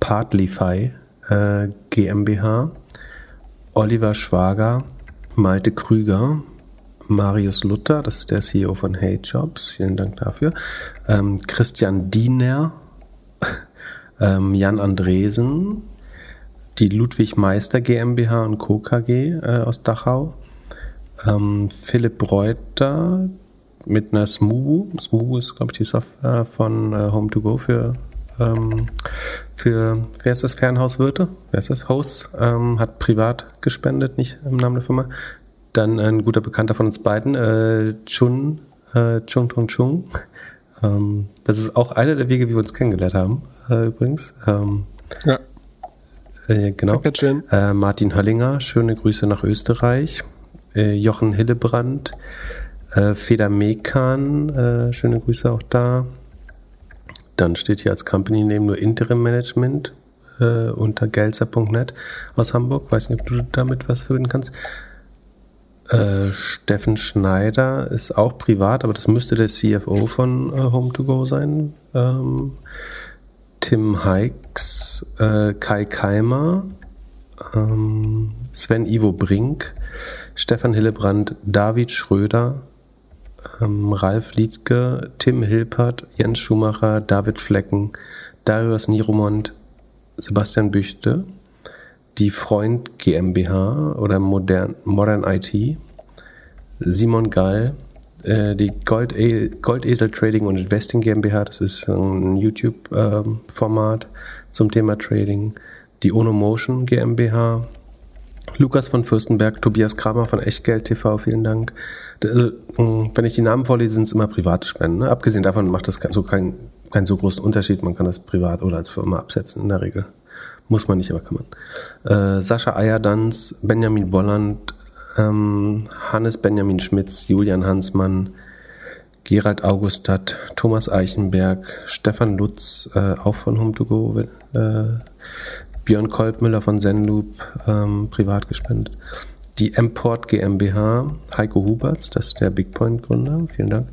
Partlyfy äh, GmbH, Oliver Schwager, Malte Krüger, Marius Luther, das ist der CEO von Hey Jobs, vielen Dank dafür, ähm, Christian Diener, ähm, Jan Andresen, die Ludwig Meister GmbH und Co. KG äh, aus Dachau, ähm, Philipp Reuter mit einer Smoo. Smoo ist, glaube ich, die Software von äh, Home2Go für, ähm, für, wer ist das, Fernhauswirte? Wer ist das? Host, ähm, hat privat gespendet, nicht im Namen der Firma. Dann ein guter Bekannter von uns beiden, äh, Chun, äh, Chung Tong Chung. Ähm, das ist auch einer der Wege, wie wir uns kennengelernt haben äh, übrigens. Ähm, ja. Äh, genau. Äh, Martin Höllinger, schöne Grüße nach Österreich. Äh, Jochen Hillebrand, äh, Feder Mekan, äh, schöne Grüße auch da. Dann steht hier als Company Name nur Interim Management unter gelzer.net aus Hamburg. Weiß nicht, ob du damit was verbinden kannst. Äh, Steffen Schneider ist auch privat, aber das müsste der CFO von äh, Home2Go sein. Ähm, Tim Heix, äh, Kai Keimer, ähm, Sven Ivo Brink, Stefan Hillebrand, David Schröder, ähm, Ralf Liedke, Tim Hilpert, Jens Schumacher, David Flecken, Darius Niromont, Sebastian Büchte, die Freund GmbH oder Modern, Modern IT, Simon Gall, äh, die Gold Goldesel Trading und Investing GmbH, das ist ein YouTube-Format ähm, zum Thema Trading. Die Onomotion GmbH, Lukas von Fürstenberg, Tobias Kramer von Echtgeld TV, vielen Dank. Also, wenn ich die Namen vorlese, sind es immer private Spenden. Ne? Abgesehen davon macht das so keinen kein so großen Unterschied. Man kann das privat oder als Firma absetzen in der Regel. Muss man nicht, aber kann man. Äh, Sascha Eierdanz, Benjamin Bolland, ähm, Hannes Benjamin Schmitz, Julian Hansmann, Gerald Augustat, Thomas Eichenberg, Stefan Lutz, äh, auch von Home2Go, äh, Björn Kolbmüller von Zenloop, ähm, privat gespendet. Die Import GmbH, Heiko Huberts, das ist der Bigpoint-Gründer, vielen Dank.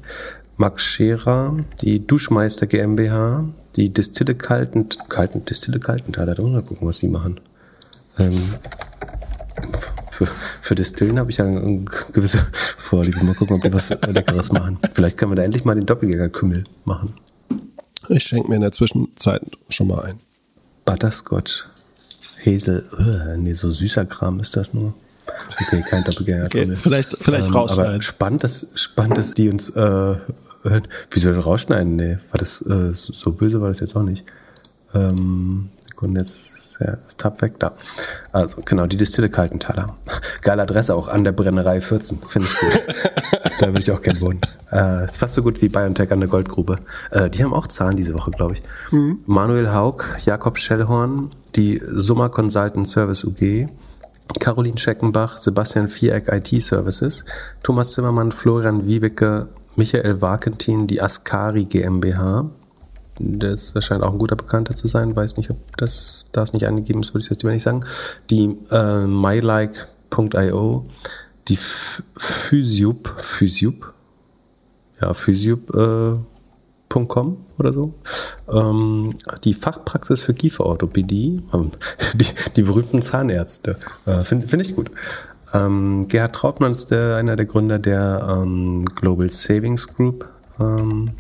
Max Scherer, die Duschmeister GmbH, die Distille Kalten, Kalten Distille Kaltenthal, da gucken, was sie machen. Ähm, für, für Distillen habe ich ja eine gewisse Vorliebe. Mal gucken, ob wir was Leckeres machen. Vielleicht können wir da endlich mal den Doppelgänger-Kümmel machen. Ich schenke mir in der Zwischenzeit schon mal ein. Butterscotch Hazel, uh, nee, so süßer Kram ist das nur. Okay, kein Doppelgänger. Okay, vielleicht vielleicht ähm, rausschneiden. Aber spannend, dass, spannend, dass die uns, äh, wie soll denn rausschneiden? Nee, war das äh, so böse war das jetzt auch nicht. Ähm, Sekunde, jetzt ist ja das Tab weg da. Also genau, die Distille Kaltenthaler. Geile Adresse auch an der Brennerei 14, finde ich gut. da würde ich auch gerne wohnen. Äh, ist fast so gut wie BioNTech an der Goldgrube. Äh, die haben auch Zahlen diese Woche, glaube ich. Mhm. Manuel Haug, Jakob Schellhorn, die Summa Consultant Service UG, Caroline Scheckenbach, Sebastian Viereck IT Services, Thomas Zimmermann, Florian Wiebeke, Michael Wakentin, die Ascari GmbH. Das scheint auch ein guter Bekannter zu sein. Weiß nicht, ob das da nicht angegeben ist, würde ich jetzt lieber nicht sagen. Die äh, mylike.io, die Physiup, Physiup, ja, Physiup, äh, oder so. Ähm, die Fachpraxis für Kieferorthopädie, ähm, die, die berühmten Zahnärzte, äh, finde find ich gut. Ähm, Gerhard Trautmann ist der, einer der Gründer der ähm, Global Savings Group, ähm,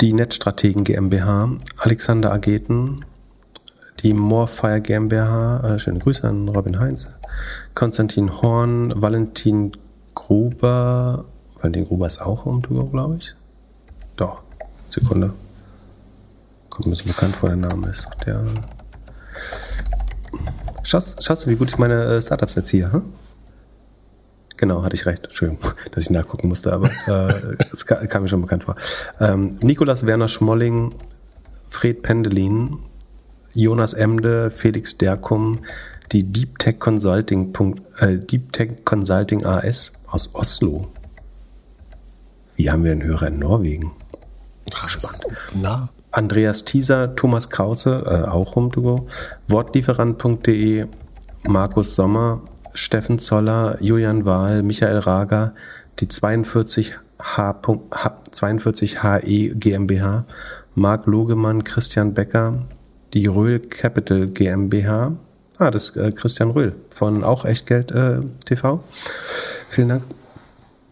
die Netzstrategen GmbH, Alexander Ageten, die Morefire GmbH, äh, schöne Grüße an Robin Heinz, Konstantin Horn, Valentin Gruber, Valentin Gruber ist auch um Tour, glaube ich. Doch. Sekunde. Kommt mir so bekannt vor, der Name ist. Der. Schaust, schaust du, wie gut ich meine äh, Startups erziehe? Hm? Genau, hatte ich recht. Entschuldigung, dass ich nachgucken musste, aber äh, es kam, kam, mir schon bekannt vor. Ähm, Nikolas Werner Schmolling, Fred Pendelin, Jonas Emde, Felix Derkum, die Deep Tech Consulting, äh, Deep Tech Consulting AS aus Oslo. Wie haben wir einen Hörer in Norwegen? Spannend. Na. Andreas Thieser, Thomas Krause, äh, auch Home2Go, Wortlieferant.de, Markus Sommer, Steffen Zoller, Julian Wahl, Michael Rager, die 42 H, H, 42 HE GmbH, Marc Logemann, Christian Becker, die Röhl Capital GmbH. Ah, das ist äh, Christian Röhl von auch Echtgeld äh, TV. Vielen Dank.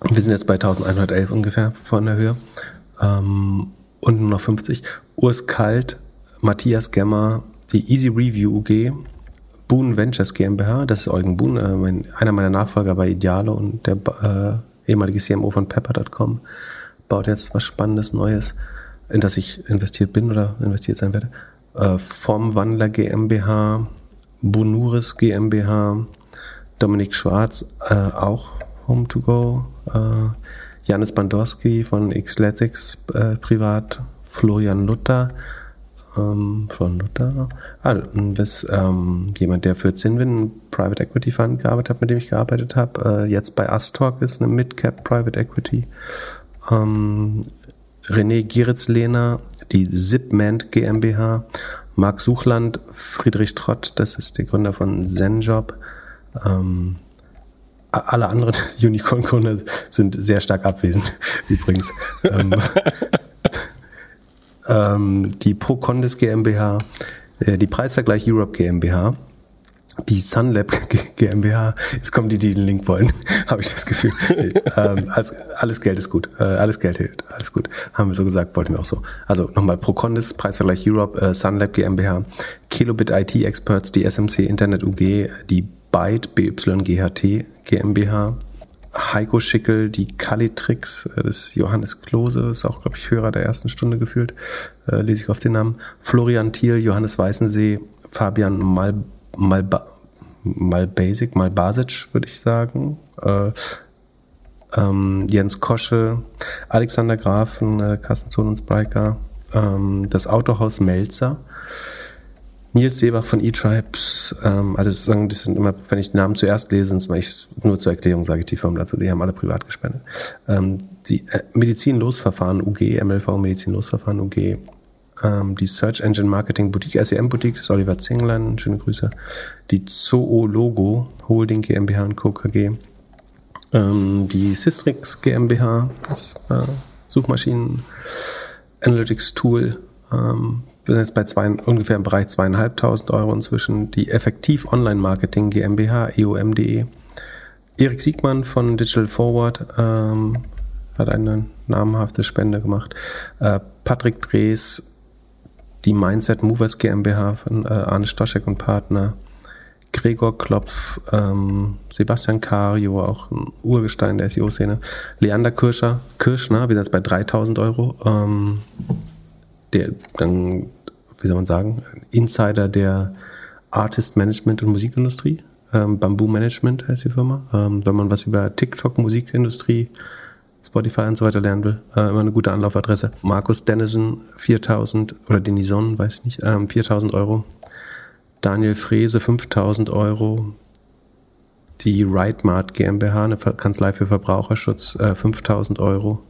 Wir sind jetzt bei 1111 ungefähr von der Höhe. Ähm, und nur noch 50. Urs Kalt, Matthias Gemmer, die Easy Review UG, Boon Ventures GmbH, das ist Eugen Boon, äh, mein, einer meiner Nachfolger bei Idealo und der äh, ehemalige CMO von Pepper.com, baut jetzt was Spannendes Neues, in das ich investiert bin oder investiert sein werde. Äh, Formwandler GmbH, Bonuris GmbH, Dominik Schwarz, äh, auch Home2Go, äh, Janis Bandorski von Xletics äh, privat, Florian Luther ähm, von Luther, ah, das ähm, jemand, der für Zinwin Private Equity Fund gearbeitet hat, mit dem ich gearbeitet habe, äh, jetzt bei Astorg ist eine Midcap Private Equity. Ähm, René Gieritzlehner, die Zipment GmbH, Marc Suchland, Friedrich Trott, das ist der Gründer von ZenJob, ähm, alle anderen Unicorn-Gründer sind sehr stark abwesend, übrigens. ähm, ähm, die ProCondis GmbH, äh, die Preisvergleich Europe GmbH, die Sunlab GmbH, jetzt kommen die, die den Link wollen, habe ich das Gefühl. ähm, alles, alles, Geld ist gut, äh, alles Geld hilft, alles gut. Haben wir so gesagt, wollten wir auch so. Also nochmal ProCondis, Preisvergleich Europe, äh, Sunlab GmbH, Kilobit IT Experts, die SMC Internet UG, die Byte BYGHT GmbH, Heiko Schickel, die Kalitrix, äh, ist Johannes Klose, ist auch, glaube ich, Hörer der ersten Stunde gefühlt, äh, lese ich auf den Namen, Florian Thiel, Johannes Weißensee, Fabian Mal, Malba, Malbasic, Malbasic, würde ich sagen, äh, ähm, Jens Kosche, Alexander Grafen, äh, Carsten Zon und Spriker, ähm, das Autohaus Melzer, Nils Seebach von E-Tribes, ähm, also sagen, das sind immer, wenn ich den Namen zuerst lese, sind es nur zur Erklärung, sage ich die Firmen dazu, die haben alle privat gespendet. Ähm, die äh, Medizinlosverfahren UG, MLV Medizinlosverfahren UG, ähm, die Search Engine Marketing Boutique, SEM Boutique, das ist Oliver Zinglein, schöne Grüße. Die Zoologo Holding GmbH und Co. KG, ähm, die Systrix GmbH, das äh, Suchmaschinen Analytics Tool, ähm, wir sind jetzt bei zwei, ungefähr im Bereich zweieinhalbtausend Euro inzwischen. Die Effektiv Online Marketing GmbH, eom.de. Erik Siegmann von Digital Forward ähm, hat eine namhafte Spende gemacht. Äh, Patrick Drees, die Mindset Movers GmbH von äh, Arne Stoschek und Partner. Gregor Klopf, ähm, Sebastian Cario, auch ein Urgestein der SEO-Szene, Leander Kirscher, Kirschner, wir sind jetzt bei 3000 Euro, ähm, der dann, wie soll man sagen, Insider der Artist Management und Musikindustrie, ähm, Bamboo Management heißt die Firma, ähm, wenn man was über TikTok, Musikindustrie, Spotify und so weiter lernen will, äh, immer eine gute Anlaufadresse. Markus Dennison, 4000, oder Denison, weiß nicht, ähm, 4000 Euro. Daniel Frese 5000 Euro. Die Rightmart GmbH, eine Kanzlei für Verbraucherschutz, äh, 5000 Euro.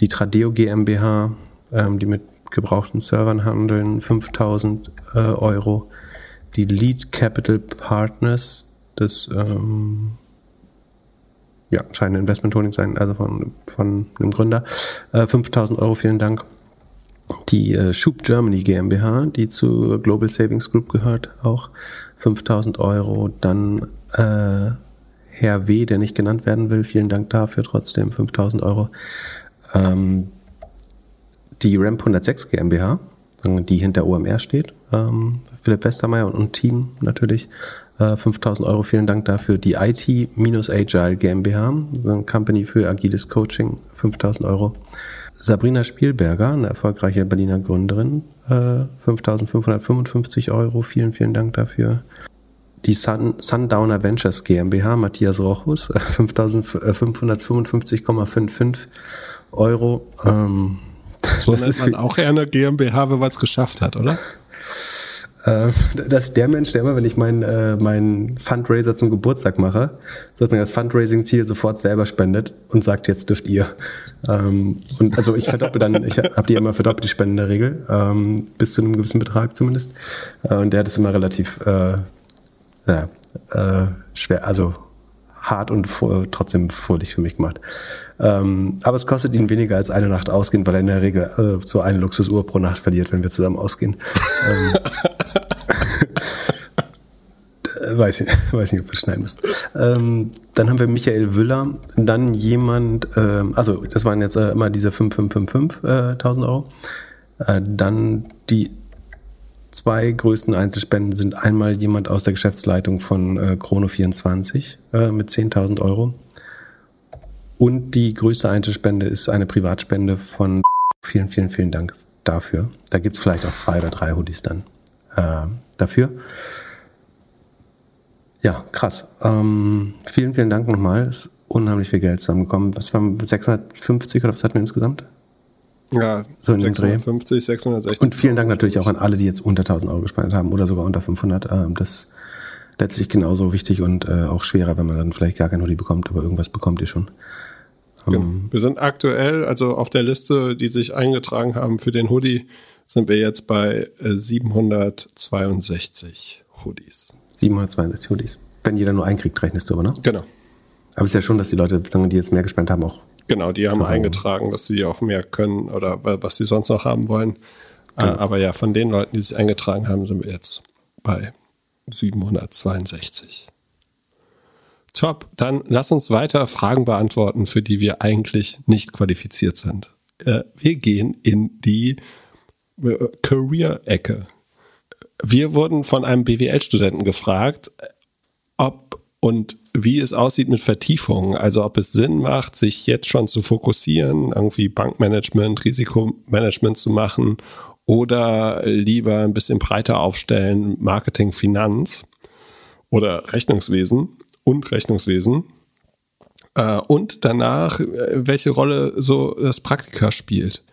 Die Tradeo GmbH, ähm, die mit gebrauchten Servern handeln, 5000 äh, Euro. Die Lead Capital Partners, das ähm, ja, scheint ein Investment Holding sein, also von, von einem Gründer, äh, 5000 Euro, vielen Dank die äh, Schub Germany GmbH, die zur Global Savings Group gehört, auch 5000 Euro. Dann äh, Herr W., der nicht genannt werden will, vielen Dank dafür trotzdem, 5000 Euro. Ähm, die Ramp 106 GmbH, die hinter OMR steht, ähm, Philipp Westermeier und, und Team natürlich, äh, 5000 Euro, vielen Dank dafür. Die IT-Agile GmbH, so eine Company für agiles Coaching, 5000 Euro. Sabrina Spielberger, eine erfolgreiche Berliner Gründerin, äh, 5.555 Euro. Vielen, vielen Dank dafür. Die Sun, Sundowner Ventures GmbH, Matthias Rochus, 5.555,55 Euro. Ähm, so das nennt man auch eher eine GmbH, wenn man es geschafft hat, oder? Äh, das ist der Mensch, der immer, wenn ich meinen äh, mein Fundraiser zum Geburtstag mache, sozusagen das Fundraising-Ziel sofort selber spendet und sagt, jetzt dürft ihr. Ähm, und also ich verdoppel dann, ich habe die immer verdoppelt die Spenden in der Regel, ähm, bis zu einem gewissen Betrag zumindest. Äh, und der hat es immer relativ äh, ja, äh, schwer, also hart und trotzdem fröhlich für mich gemacht. Ähm, aber es kostet ihn weniger als eine Nacht ausgehen, weil er in der Regel äh, so eine Luxusuhr pro Nacht verliert, wenn wir zusammen ausgehen. ähm, weiß, ich, weiß nicht, ob wir schneiden müssen. Ähm, dann haben wir Michael Wüller, dann jemand, ähm, also das waren jetzt äh, immer diese 555.000 äh, Euro. Äh, dann die zwei größten Einzelspenden sind einmal jemand aus der Geschäftsleitung von äh, Chrono24 äh, mit 10.000 Euro. Und die größte Einzelspende ist eine Privatspende von vielen, vielen, vielen Dank dafür. Da gibt es vielleicht auch zwei oder drei Hoodies dann äh, dafür. Ja, krass. Ähm, vielen, vielen Dank nochmal. Es ist unheimlich viel Geld zusammengekommen. Was waren 650 oder was hatten wir insgesamt? Ja, so in 650, 660. Und vielen Dank natürlich auch an alle, die jetzt unter 1000 Euro gespendet haben oder sogar unter 500. Ähm, das ist letztlich genauso wichtig und äh, auch schwerer, wenn man dann vielleicht gar kein Hoodie bekommt, aber irgendwas bekommt ihr schon. Genau. Wir sind aktuell, also auf der Liste, die sich eingetragen haben für den Hoodie, sind wir jetzt bei 762 äh, Hoodies. 762 Hoodies. Wenn jeder nur einen kriegt, rechnest du aber, ne? Genau. Aber es ist ja schon, dass die Leute, die jetzt mehr gespendet haben, auch. Genau, die haben eingetragen, dass sie auch mehr können oder was sie sonst noch haben wollen. Äh, genau. Aber ja, von den Leuten, die sich eingetragen haben, sind wir jetzt bei 762. Top. Dann lass uns weiter Fragen beantworten, für die wir eigentlich nicht qualifiziert sind. Äh, wir gehen in die äh, Career-Ecke. Wir wurden von einem BWL-Studenten gefragt, ob und wie es aussieht mit Vertiefungen. Also ob es Sinn macht, sich jetzt schon zu fokussieren, irgendwie Bankmanagement, Risikomanagement zu machen oder lieber ein bisschen breiter aufstellen, Marketing, Finanz oder Rechnungswesen und Rechnungswesen. Äh, und danach, äh, welche Rolle so das Praktika spielt.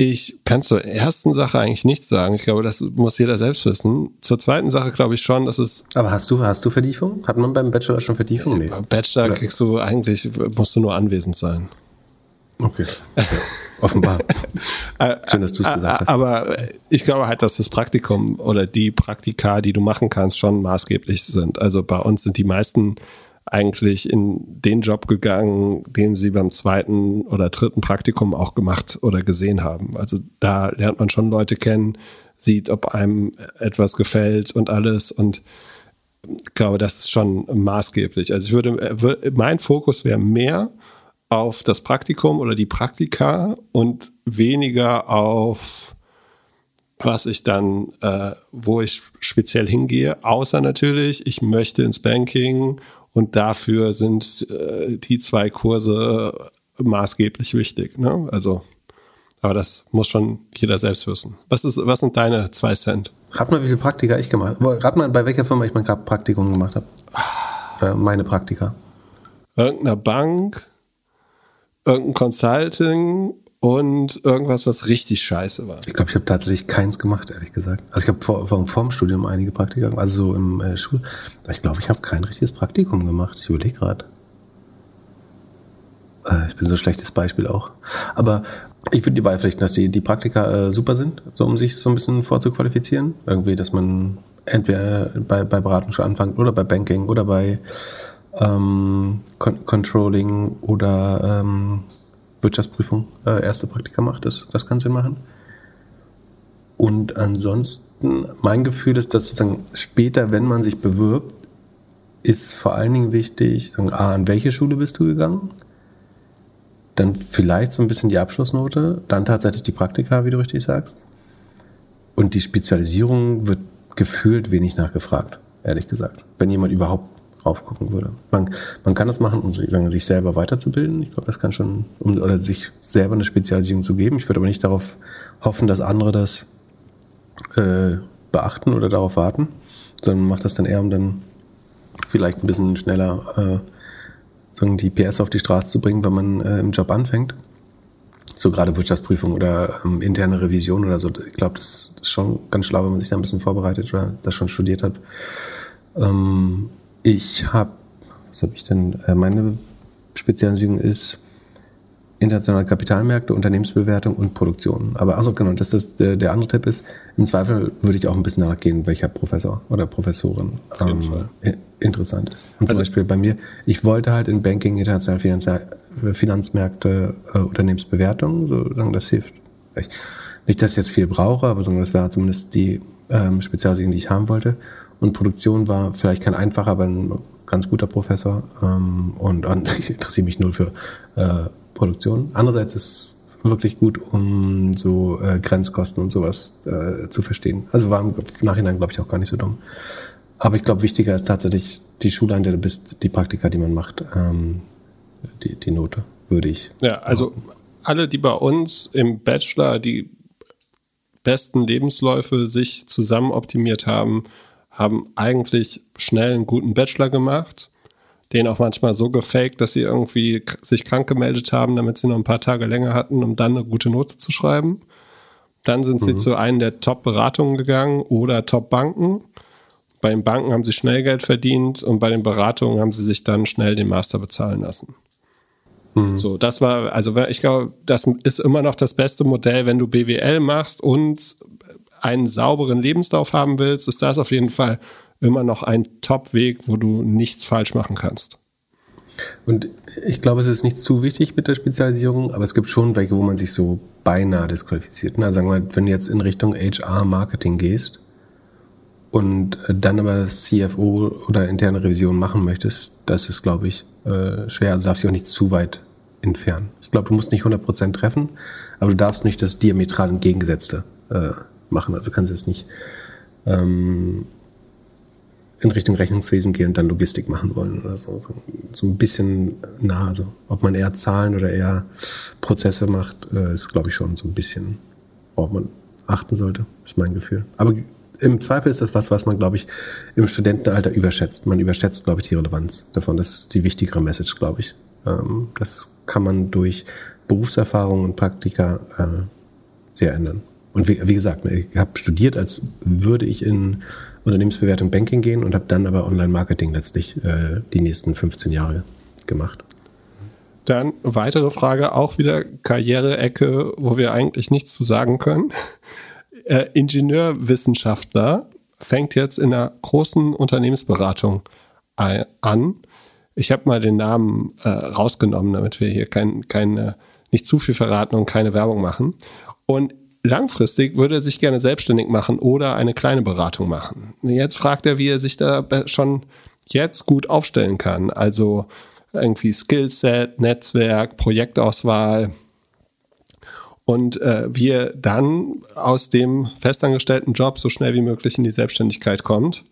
Ich kann zur ersten Sache eigentlich nichts sagen. Ich glaube, das muss jeder selbst wissen. Zur zweiten Sache glaube ich schon, dass es. Aber hast du, hast du Vertiefung? Hat man beim Bachelor schon Vertiefung? Nee. Bachelor Oder? kriegst du eigentlich, musst du nur anwesend sein. Okay. okay. Offenbar. Äh, Schön, dass du es gesagt hast. Aber ich glaube halt, dass das Praktikum oder die Praktika, die du machen kannst, schon maßgeblich sind. Also bei uns sind die meisten eigentlich in den Job gegangen, den sie beim zweiten oder dritten Praktikum auch gemacht oder gesehen haben. Also da lernt man schon Leute kennen, sieht, ob einem etwas gefällt und alles und ich glaube, das ist schon maßgeblich. Also ich würde, mein Fokus wäre mehr auf das Praktikum oder die Praktika und weniger auf was ich dann, äh, wo ich speziell hingehe, außer natürlich, ich möchte ins Banking und dafür sind äh, die zwei Kurse maßgeblich wichtig. Ne? Also, aber das muss schon jeder selbst wissen. Was, ist, was sind deine zwei Cent? Rat mal, wie viele Praktika ich gemacht habe. Rat mal, bei welcher Firma ich mein Praktikum gemacht habe. Äh, meine Praktika. Irgendeiner Bank, irgendein Consulting und irgendwas, was richtig scheiße war. Ich glaube, ich habe tatsächlich keins gemacht, ehrlich gesagt. Also ich habe vor, vor, vor dem Studium einige Praktika, also so im äh, Schul. Ich glaube, ich habe kein richtiges Praktikum gemacht. Ich überlege gerade. Äh, ich bin so ein schlechtes Beispiel auch. Aber ich würde dir beipflichten, dass die, die Praktika äh, super sind, so um sich so ein bisschen vorzuqualifizieren. Irgendwie, dass man entweder bei, bei Beratung schon anfängt oder bei Banking oder bei ähm, Con Controlling oder ähm, Wirtschaftsprüfung äh, erste Praktika macht. Das, das kann Sinn machen. Und ansonsten, mein Gefühl ist, dass sozusagen später, wenn man sich bewirbt, ist vor allen Dingen wichtig, sagen, A, an welche Schule bist du gegangen? Dann vielleicht so ein bisschen die Abschlussnote, dann tatsächlich die Praktika, wie du richtig sagst. Und die Spezialisierung wird gefühlt wenig nachgefragt, ehrlich gesagt. Wenn jemand überhaupt drauf gucken würde. Man, man kann das machen, um sagen, sich selber weiterzubilden. Ich glaube, das kann schon, um oder sich selber eine Spezialisierung zu geben. Ich würde aber nicht darauf hoffen, dass andere das äh, beachten oder darauf warten, sondern macht das dann eher, um dann vielleicht ein bisschen schneller äh, sagen, die PS auf die Straße zu bringen, wenn man äh, im Job anfängt. So gerade Wirtschaftsprüfung oder ähm, interne Revision oder so. Ich glaube, das ist schon ganz schlau, wenn man sich da ein bisschen vorbereitet oder das schon studiert hat. Ähm, ich habe, was habe ich denn? Äh, meine Spezialisierung ist internationale Kapitalmärkte, Unternehmensbewertung und Produktion. Aber also genau, das ist der, der andere Tipp ist, im Zweifel würde ich auch ein bisschen nachgehen, welcher Professor oder Professorin ähm, interessant ist. Und also, zum Beispiel bei mir, ich wollte halt in Banking, internationale Finanz Finanzmärkte, äh, Unternehmensbewertung, so sagen, das hilft. Nicht, dass ich jetzt viel brauche, aber das wäre zumindest die ähm, Spezialisierung, die ich haben wollte. Und Produktion war vielleicht kein einfacher, aber ein ganz guter Professor. Ähm, und, und ich interessiere mich null für äh, Produktion. Andererseits ist es wirklich gut, um so äh, Grenzkosten und sowas äh, zu verstehen. Also war im Nachhinein, glaube ich, auch gar nicht so dumm. Aber ich glaube, wichtiger ist tatsächlich die Schule, an der du bist, die Praktika, die man macht, ähm, die, die Note, würde ich. Ja, also alle, die bei uns im Bachelor die besten Lebensläufe sich zusammen optimiert haben, haben eigentlich schnell einen guten Bachelor gemacht, den auch manchmal so gefaked, dass sie irgendwie sich krank gemeldet haben, damit sie noch ein paar Tage länger hatten, um dann eine gute Note zu schreiben. Dann sind sie mhm. zu einem der Top-Beratungen gegangen oder Top-Banken. Bei den Banken haben sie schnell Geld verdient und bei den Beratungen haben sie sich dann schnell den Master bezahlen lassen. Mhm. So, das war, also ich glaube, das ist immer noch das beste Modell, wenn du BWL machst und einen sauberen Lebenslauf haben willst, ist das auf jeden Fall immer noch ein Top-Weg, wo du nichts falsch machen kannst. Und ich glaube, es ist nicht zu wichtig mit der Spezialisierung, aber es gibt schon welche, wo man sich so beinahe disqualifiziert. Na, sagen wir, wenn du jetzt in Richtung HR-Marketing gehst und dann aber CFO oder interne Revision machen möchtest, das ist, glaube ich, äh, schwer. Also darfst du auch nicht zu weit entfernen. Ich glaube, du musst nicht 100% treffen, aber du darfst nicht das diametral entgegengesetzte äh, machen. Also kannst jetzt nicht ähm, in Richtung Rechnungswesen gehen und dann Logistik machen wollen oder so. So, so ein bisschen nah. Also ob man eher Zahlen oder eher Prozesse macht, äh, ist, glaube ich, schon so ein bisschen, worauf man achten sollte, ist mein Gefühl. Aber im Zweifel ist das was, was man, glaube ich, im Studentenalter überschätzt. Man überschätzt, glaube ich, die Relevanz davon. Das ist die wichtigere Message, glaube ich. Ähm, das kann man durch Berufserfahrung und Praktika äh, sehr ändern. Und wie, wie gesagt, ich habe studiert, als würde ich in Unternehmensbewertung Banking gehen und habe dann aber Online-Marketing letztlich äh, die nächsten 15 Jahre gemacht. Dann weitere Frage, auch wieder Karriereecke, wo wir eigentlich nichts zu sagen können. Äh, Ingenieurwissenschaftler fängt jetzt in einer großen Unternehmensberatung an. Ich habe mal den Namen äh, rausgenommen, damit wir hier kein, keine, nicht zu viel verraten und keine Werbung machen. Und langfristig würde er sich gerne selbstständig machen oder eine kleine Beratung machen. Jetzt fragt er, wie er sich da schon jetzt gut aufstellen kann. Also irgendwie Skillset, Netzwerk, Projektauswahl. und äh, wie er dann aus dem festangestellten Job so schnell wie möglich in die Selbstständigkeit kommt.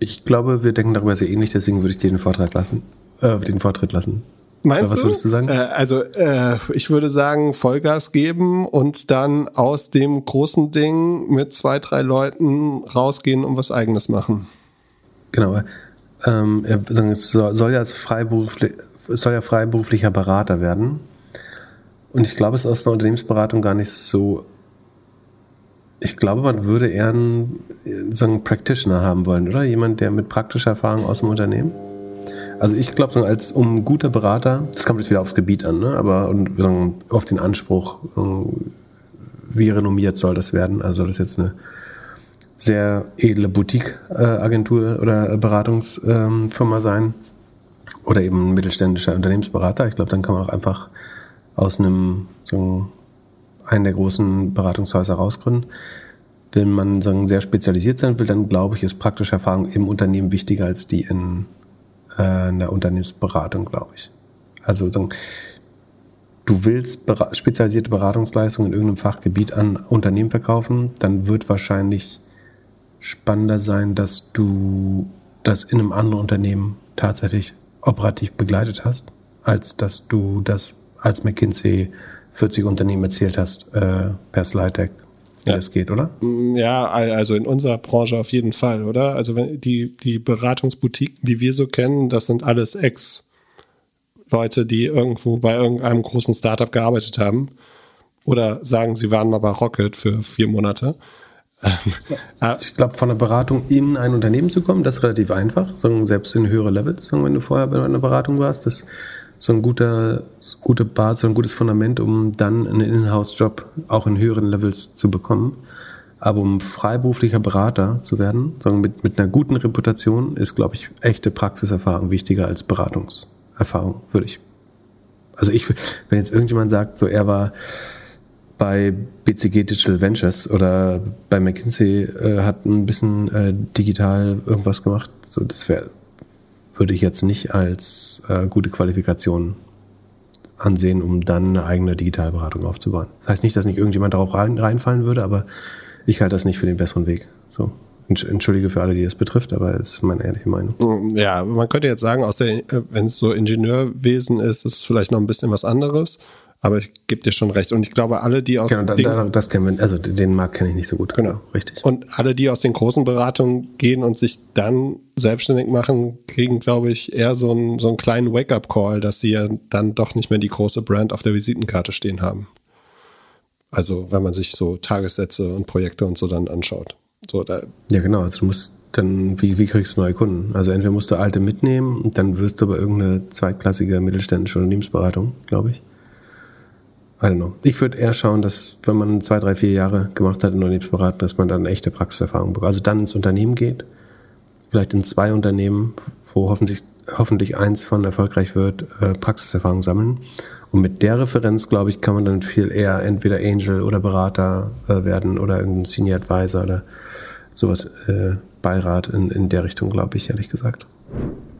Ich glaube, wir denken darüber sehr ähnlich, deswegen würde ich dir den Vortrag lassen, äh, den Vortritt lassen. Meinst was du? würdest du sagen? Äh, also äh, ich würde sagen, Vollgas geben und dann aus dem großen Ding mit zwei, drei Leuten rausgehen und was eigenes machen. Genau. Ähm, er soll ja als freiberuflich, soll ja freiberuflicher Berater werden. Und ich glaube, es ist aus einer Unternehmensberatung gar nicht so. Ich glaube, man würde eher einen, so einen Practitioner haben wollen, oder? Jemand, der mit praktischer Erfahrung aus dem Unternehmen. Also ich glaube, als um guter Berater, das kommt jetzt wieder aufs Gebiet an, ne? aber und, auf den Anspruch, wie renommiert soll das werden? Also soll das jetzt eine sehr edle Boutique-Agentur oder Beratungsfirma sein oder eben ein mittelständischer Unternehmensberater. Ich glaube, dann kann man auch einfach aus einem so einen der großen Beratungshäuser rausgründen. Wenn man so sehr spezialisiert sein will, dann glaube ich, ist praktische Erfahrung im Unternehmen wichtiger als die in, äh, einer Unternehmensberatung, glaube ich. Also so, du willst spezialisierte Beratungsleistungen in irgendeinem Fachgebiet an Unternehmen verkaufen, dann wird wahrscheinlich spannender sein, dass du das in einem anderen Unternehmen tatsächlich operativ begleitet hast, als dass du das als McKinsey 40 Unternehmen erzählt hast äh, per Slide Deck, wie ja. das geht, oder? Mm, ja, also in unserer Branche auf jeden Fall, oder? Also wenn die, die Beratungsboutiquen, die wir so kennen, das sind alles Ex- Leute, die irgendwo bei irgendeinem großen Startup gearbeitet haben oder sagen, sie waren mal bei Rocket für vier Monate. ich glaube, von der Beratung in ein Unternehmen zu kommen, das ist relativ einfach, selbst in höhere Levels, wenn du vorher bei einer Beratung warst, das so ein guter, gute Basis, so ein gutes Fundament, um dann einen Inhouse-Job auch in höheren Levels zu bekommen. Aber um freiberuflicher Berater zu werden, sondern mit, mit einer guten Reputation, ist, glaube ich, echte Praxiserfahrung wichtiger als Beratungserfahrung, würde ich. Also ich, wenn jetzt irgendjemand sagt, so er war bei BCG Digital Ventures oder bei McKinsey äh, hat ein bisschen äh, digital irgendwas gemacht. So, das wäre, würde ich jetzt nicht als äh, gute Qualifikation ansehen, um dann eine eigene Digitalberatung aufzubauen. Das heißt nicht, dass nicht irgendjemand darauf rein, reinfallen würde, aber ich halte das nicht für den besseren Weg. So. Entschuldige für alle, die das betrifft, aber es ist meine ehrliche Meinung. Ja, man könnte jetzt sagen, äh, wenn es so Ingenieurwesen ist, ist es vielleicht noch ein bisschen was anderes. Aber ich gebe dir schon recht. Und ich glaube, alle, die aus genau, da, da, das kennen wir, also den Markt kenne ich nicht so gut. Genau, richtig. Und alle, die aus den großen Beratungen gehen und sich dann selbstständig machen, kriegen, glaube ich, eher so einen, so einen kleinen Wake-up-Call, dass sie ja dann doch nicht mehr die große Brand auf der Visitenkarte stehen haben. Also, wenn man sich so Tagessätze und Projekte und so dann anschaut. So, da ja, genau. Also, du musst dann, wie, wie kriegst du neue Kunden? Also, entweder musst du alte mitnehmen und dann wirst du aber irgendeine zweitklassige mittelständische Unternehmensberatung, glaube ich. I don't know. Ich würde eher schauen, dass wenn man zwei, drei, vier Jahre gemacht hat in Unternehmensberatung, dass man dann echte Praxiserfahrung bekommt. Also dann ins Unternehmen geht, vielleicht in zwei Unternehmen, wo hoffentlich, hoffentlich eins von erfolgreich wird, äh, Praxiserfahrung sammeln. Und mit der Referenz, glaube ich, kann man dann viel eher entweder Angel oder Berater äh, werden oder irgendein Senior Advisor oder sowas, äh, Beirat in, in der Richtung, glaube ich, ehrlich gesagt.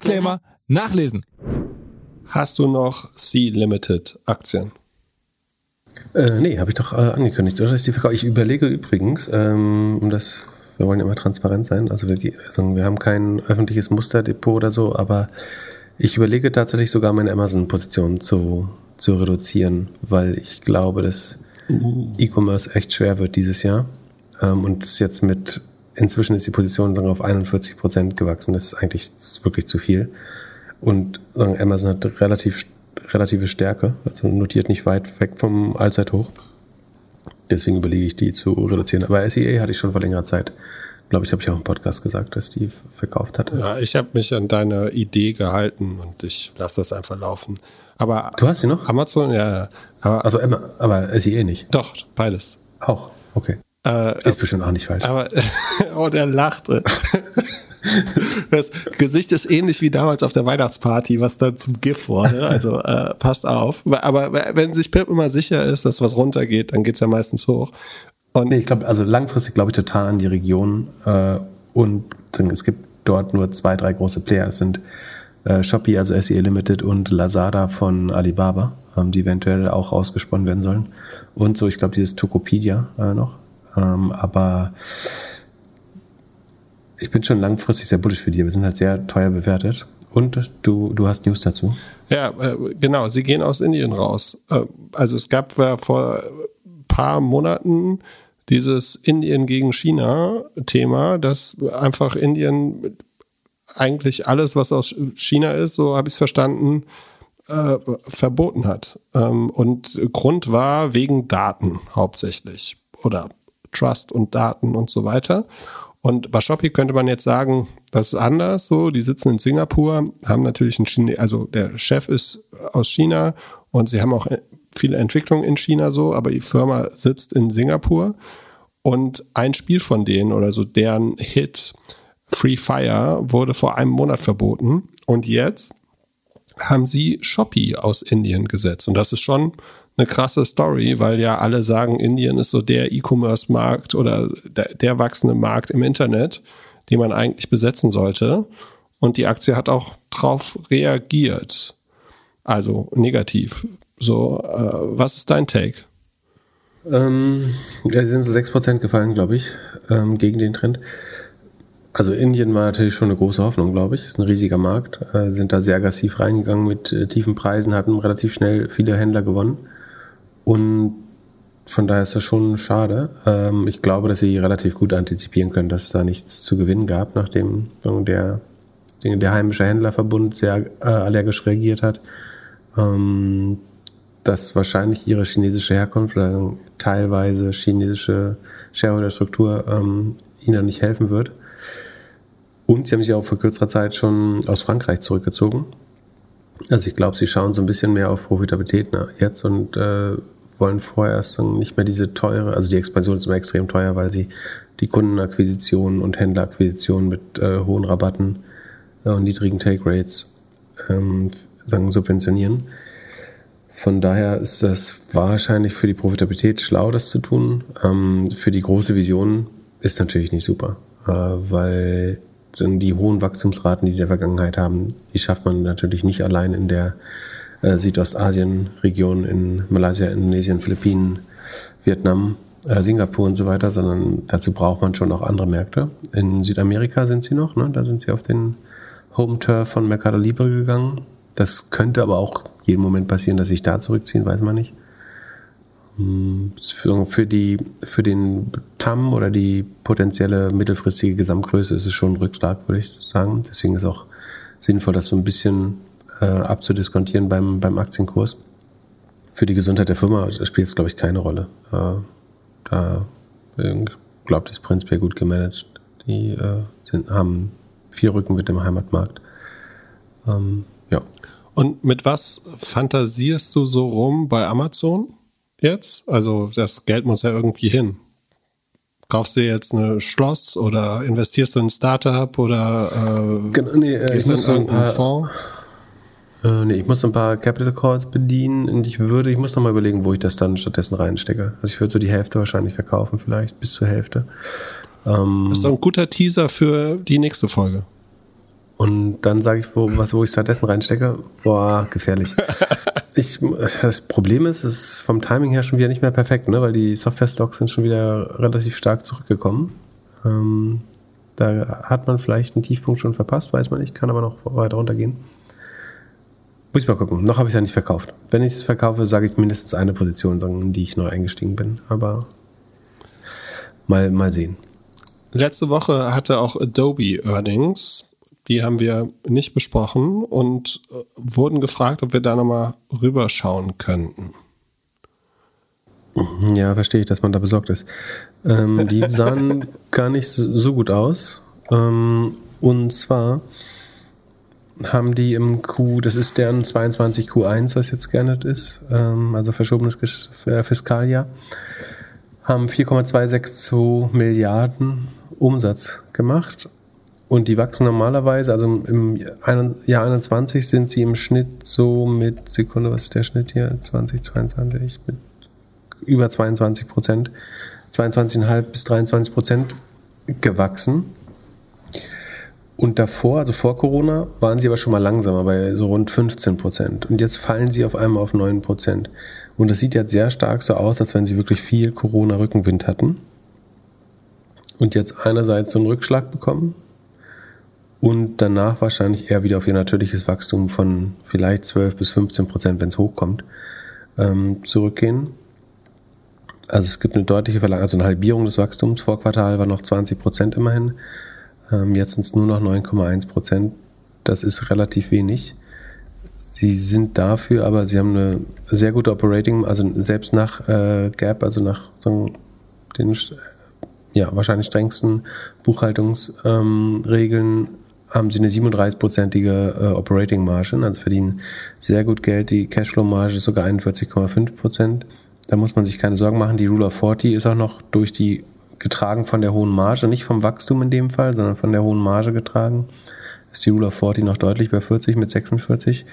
Disclaimer nachlesen. Hast du noch C-Limited Aktien? Äh, nee, habe ich doch äh, angekündigt, oder? Ich überlege übrigens, ähm, um das, wir wollen ja immer transparent sein, also wir, also wir haben kein öffentliches Musterdepot oder so, aber ich überlege tatsächlich sogar meine Amazon-Position zu, zu reduzieren, weil ich glaube, dass uh. E-Commerce echt schwer wird dieses Jahr. Ähm, und es jetzt mit inzwischen ist die Position sagen, auf 41 Prozent gewachsen. Das ist eigentlich wirklich zu viel. Und sagen, Amazon hat relativ, relative Stärke, also notiert nicht weit weg vom Allzeithoch. Deswegen überlege ich, die zu reduzieren. Aber SEA hatte ich schon vor längerer Zeit Glaube ich, habe ich auch im Podcast gesagt, dass die verkauft hatte. Ja, ich habe mich an deine Idee gehalten und ich lasse das einfach laufen. Aber Du hast sie noch? Amazon, ja. Aber Also aber eh nicht. doch, beides. Auch. Okay. Äh, Ist bestimmt auch nicht falsch. aber, oh, der lachte. Das Gesicht ist ähnlich wie damals auf der Weihnachtsparty, was dann zum GIF wurde. Also äh, passt auf. Aber wenn sich Pip immer sicher ist, dass was runtergeht, dann geht's ja meistens hoch. Und Nee, ich glaube, also langfristig glaube ich total an die Region. Äh, und es gibt dort nur zwei, drei große Player. Es sind äh, Shopee, also SE Limited und Lazada von Alibaba, ähm, die eventuell auch ausgesponnen werden sollen. Und so, ich glaube, dieses Tokopedia äh, noch. Ähm, aber ich bin schon langfristig sehr bullish für die. Wir sind halt sehr teuer bewertet. Und du, du hast News dazu. Ja, äh, genau. Sie gehen aus Indien raus. Äh, also es gab ja vor ein paar Monaten dieses Indien gegen China-Thema, dass einfach Indien eigentlich alles, was aus China ist, so habe ich es verstanden, äh, verboten hat. Ähm, und Grund war wegen Daten hauptsächlich oder Trust und Daten und so weiter. Und bei Shopee könnte man jetzt sagen, das ist anders so. Die sitzen in Singapur, haben natürlich einen Chine also der Chef ist aus China und sie haben auch viele Entwicklungen in China so, aber die Firma sitzt in Singapur und ein Spiel von denen oder so deren Hit Free Fire wurde vor einem Monat verboten und jetzt haben sie Shopee aus Indien gesetzt und das ist schon eine krasse Story, weil ja alle sagen, Indien ist so der E-Commerce-Markt oder der, der wachsende Markt im Internet, den man eigentlich besetzen sollte. Und die Aktie hat auch drauf reagiert. Also negativ. So, äh, was ist dein Take? Ähm, ja, sie sind so 6% gefallen, glaube ich, ähm, gegen den Trend. Also Indien war natürlich schon eine große Hoffnung, glaube ich. Ist ein riesiger Markt. Äh, sind da sehr aggressiv reingegangen mit äh, tiefen Preisen, hatten relativ schnell viele Händler gewonnen. Und von daher ist das schon schade. Ähm, ich glaube, dass sie relativ gut antizipieren können, dass es da nichts zu gewinnen gab, nachdem der, der heimische Händlerverbund sehr äh, allergisch reagiert hat. Ähm, dass wahrscheinlich ihre chinesische Herkunft oder teilweise chinesische Shareholder-Struktur ähm, ihnen nicht helfen wird. Und sie haben sich auch vor kürzerer Zeit schon aus Frankreich zurückgezogen. Also ich glaube, sie schauen so ein bisschen mehr auf Profitabilität ne, jetzt und äh, wollen vorerst dann nicht mehr diese teure, also die Expansion ist immer extrem teuer, weil sie die Kundenakquisition und Händlerakquisition mit äh, hohen Rabatten äh, und niedrigen Take Rates ähm, sagen, subventionieren. Von daher ist das wahrscheinlich für die Profitabilität schlau, das zu tun. Ähm, für die große Vision ist natürlich nicht super, äh, weil die hohen Wachstumsraten, die sie in der Vergangenheit haben, die schafft man natürlich nicht allein in der äh, Südostasien-Region, in Malaysia, Indonesien, Philippinen, Vietnam, äh, Singapur und so weiter, sondern dazu braucht man schon auch andere Märkte. In Südamerika sind sie noch, ne? da sind sie auf den Home Turf von Mercado Libre gegangen. Das könnte aber auch jeden Moment passieren, dass sich da zurückziehen, weiß man nicht. Für, die, für den TAM oder die potenzielle mittelfristige Gesamtgröße ist es schon rückstark, würde ich sagen. Deswegen ist auch sinnvoll, das so ein bisschen äh, abzudiskontieren beim, beim Aktienkurs. Für die Gesundheit der Firma spielt es, glaube ich, keine Rolle. Äh, da glaubt es prinzipiell gut gemanagt. Die äh, sind, haben viel Rückenwind im Heimatmarkt. Ähm, ja. Und mit was fantasierst du so rum bei Amazon jetzt? Also das Geld muss ja irgendwie hin. Kaufst du jetzt ein Schloss oder investierst du in ein Startup oder äh, genau, nee, äh, ich du muss in irgendeinen paar, Fonds? Äh, nee, ich muss ein paar Capital Calls bedienen und ich würde, ich muss noch mal überlegen, wo ich das dann stattdessen reinstecke. Also ich würde so die Hälfte wahrscheinlich verkaufen, vielleicht bis zur Hälfte. Ähm, Das ist doch ein guter Teaser für die nächste Folge. Und dann sage ich, wo, was, wo ich stattdessen reinstecke. Boah, gefährlich. ich, das Problem ist, es ist vom Timing her schon wieder nicht mehr perfekt, ne? weil die Software-Stocks sind schon wieder relativ stark zurückgekommen. Ähm, da hat man vielleicht einen Tiefpunkt schon verpasst, weiß man nicht, kann aber noch weiter runtergehen. Muss ich mal gucken. Noch habe ich es ja nicht verkauft. Wenn ich es verkaufe, sage ich mindestens eine Position, in die ich neu eingestiegen bin. Aber mal, mal sehen. Letzte Woche hatte auch Adobe Earnings. Die haben wir nicht besprochen und äh, wurden gefragt, ob wir da nochmal rüberschauen könnten. Ja, verstehe ich, dass man da besorgt ist. Ähm, die sahen gar nicht so gut aus. Ähm, und zwar haben die im Q, das ist deren 22 Q1, was jetzt geändert ist, ähm, also verschobenes äh, Fiskaljahr, haben 4,262 Milliarden Umsatz gemacht. Und die wachsen normalerweise, also im Jahr 21 sind sie im Schnitt so mit, Sekunde, was ist der Schnitt hier? 2022, mit über 22 Prozent, 22,5 bis 23 Prozent gewachsen. Und davor, also vor Corona, waren sie aber schon mal langsamer, bei so rund 15 Prozent. Und jetzt fallen sie auf einmal auf 9 Prozent. Und das sieht jetzt sehr stark so aus, als wenn sie wirklich viel Corona-Rückenwind hatten. Und jetzt einerseits so einen Rückschlag bekommen, und danach wahrscheinlich eher wieder auf ihr natürliches Wachstum von vielleicht 12 bis 15 Prozent, wenn es hochkommt, ähm, zurückgehen. Also es gibt eine deutliche Verlangung, also eine Halbierung des Wachstums. Vor Quartal war noch 20 Prozent immerhin. Ähm, jetzt sind es nur noch 9,1 Prozent. Das ist relativ wenig. Sie sind dafür, aber sie haben eine sehr gute Operating, also selbst nach äh, Gap, also nach sagen, den ja, wahrscheinlich strengsten Buchhaltungsregeln, ähm, haben sie eine 37-prozentige äh, Operating Margin, also verdienen sehr gut Geld. Die Cashflow-Marge ist sogar 41,5 Prozent. Da muss man sich keine Sorgen machen. Die Rule of 40 ist auch noch durch die getragen von der hohen Marge, nicht vom Wachstum in dem Fall, sondern von der hohen Marge getragen. Ist die Rule of 40 noch deutlich bei 40 mit 46.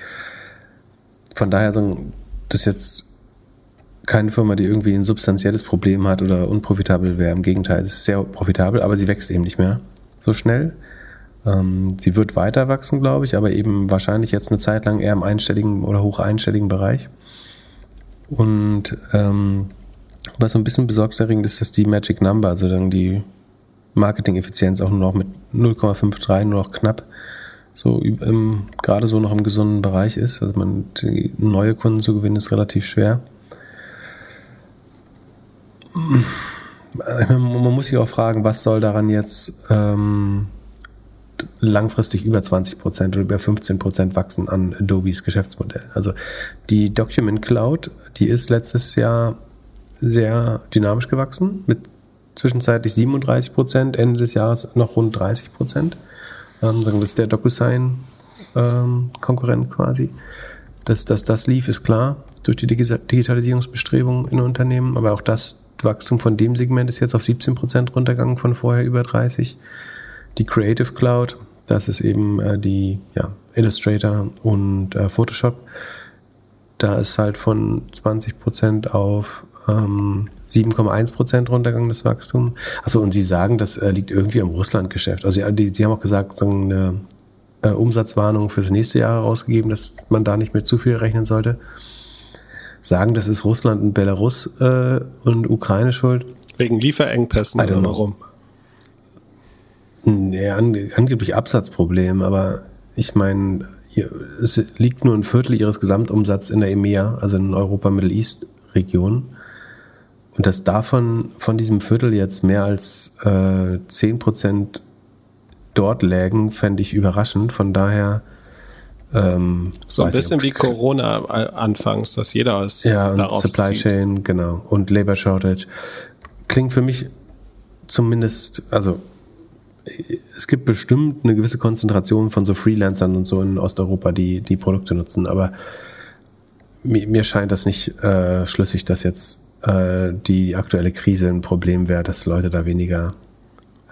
Von daher, das ist jetzt keine Firma, die irgendwie ein substanzielles Problem hat oder unprofitabel wäre. Im Gegenteil, es ist sehr profitabel, aber sie wächst eben nicht mehr so schnell. Ähm, sie wird weiter wachsen, glaube ich, aber eben wahrscheinlich jetzt eine Zeit lang eher im einstelligen oder hoch einstelligen Bereich. Und ähm, was so ein bisschen besorgniserregend ist, dass die Magic Number, also dann die Marketing-Effizienz auch nur noch mit 0,53, nur noch knapp so im, gerade so noch im gesunden Bereich ist. Also man neue Kunden zu gewinnen ist relativ schwer. Man muss sich auch fragen, was soll daran jetzt ähm, langfristig über 20 Prozent oder über 15 Prozent wachsen an Adobes Geschäftsmodell. Also die Document Cloud, die ist letztes Jahr sehr dynamisch gewachsen mit zwischenzeitlich 37 Prozent, Ende des Jahres noch rund 30 Prozent. Ähm, das ist der DocuSign-Konkurrent ähm, quasi. Dass, dass das lief, ist klar, durch die Digitalisierungsbestrebungen in Unternehmen, aber auch das Wachstum von dem Segment ist jetzt auf 17 Prozent runtergegangen, von vorher über 30 die Creative Cloud, das ist eben äh, die ja, Illustrator und äh, Photoshop. Da ist halt von 20% auf ähm, 7,1% runtergegangen das Wachstum. Achso, und Sie sagen, das äh, liegt irgendwie am Russland-Geschäft. Also die, Sie haben auch gesagt, so eine äh, Umsatzwarnung fürs nächste Jahr herausgegeben, dass man da nicht mehr zu viel rechnen sollte. Sagen, das ist Russland und Belarus äh, und Ukraine schuld. Wegen Lieferengpässen oder warum? Ja, angeblich Absatzproblem, aber ich meine, es liegt nur ein Viertel ihres Gesamtumsatzes in der EMEA, also in Europa Middle East Region. Und dass davon, von diesem Viertel jetzt mehr als äh, 10% dort lägen, fände ich überraschend. Von daher. Ähm, so ein bisschen wie Corona anfangs, dass jeder es ja, und Supply zieht. Chain, genau. Und Labor Shortage. Klingt für mich zumindest, also es gibt bestimmt eine gewisse Konzentration von so Freelancern und so in Osteuropa, die die Produkte nutzen, aber mir, mir scheint das nicht äh, schlüssig, dass jetzt äh, die aktuelle Krise ein Problem wäre, dass Leute da weniger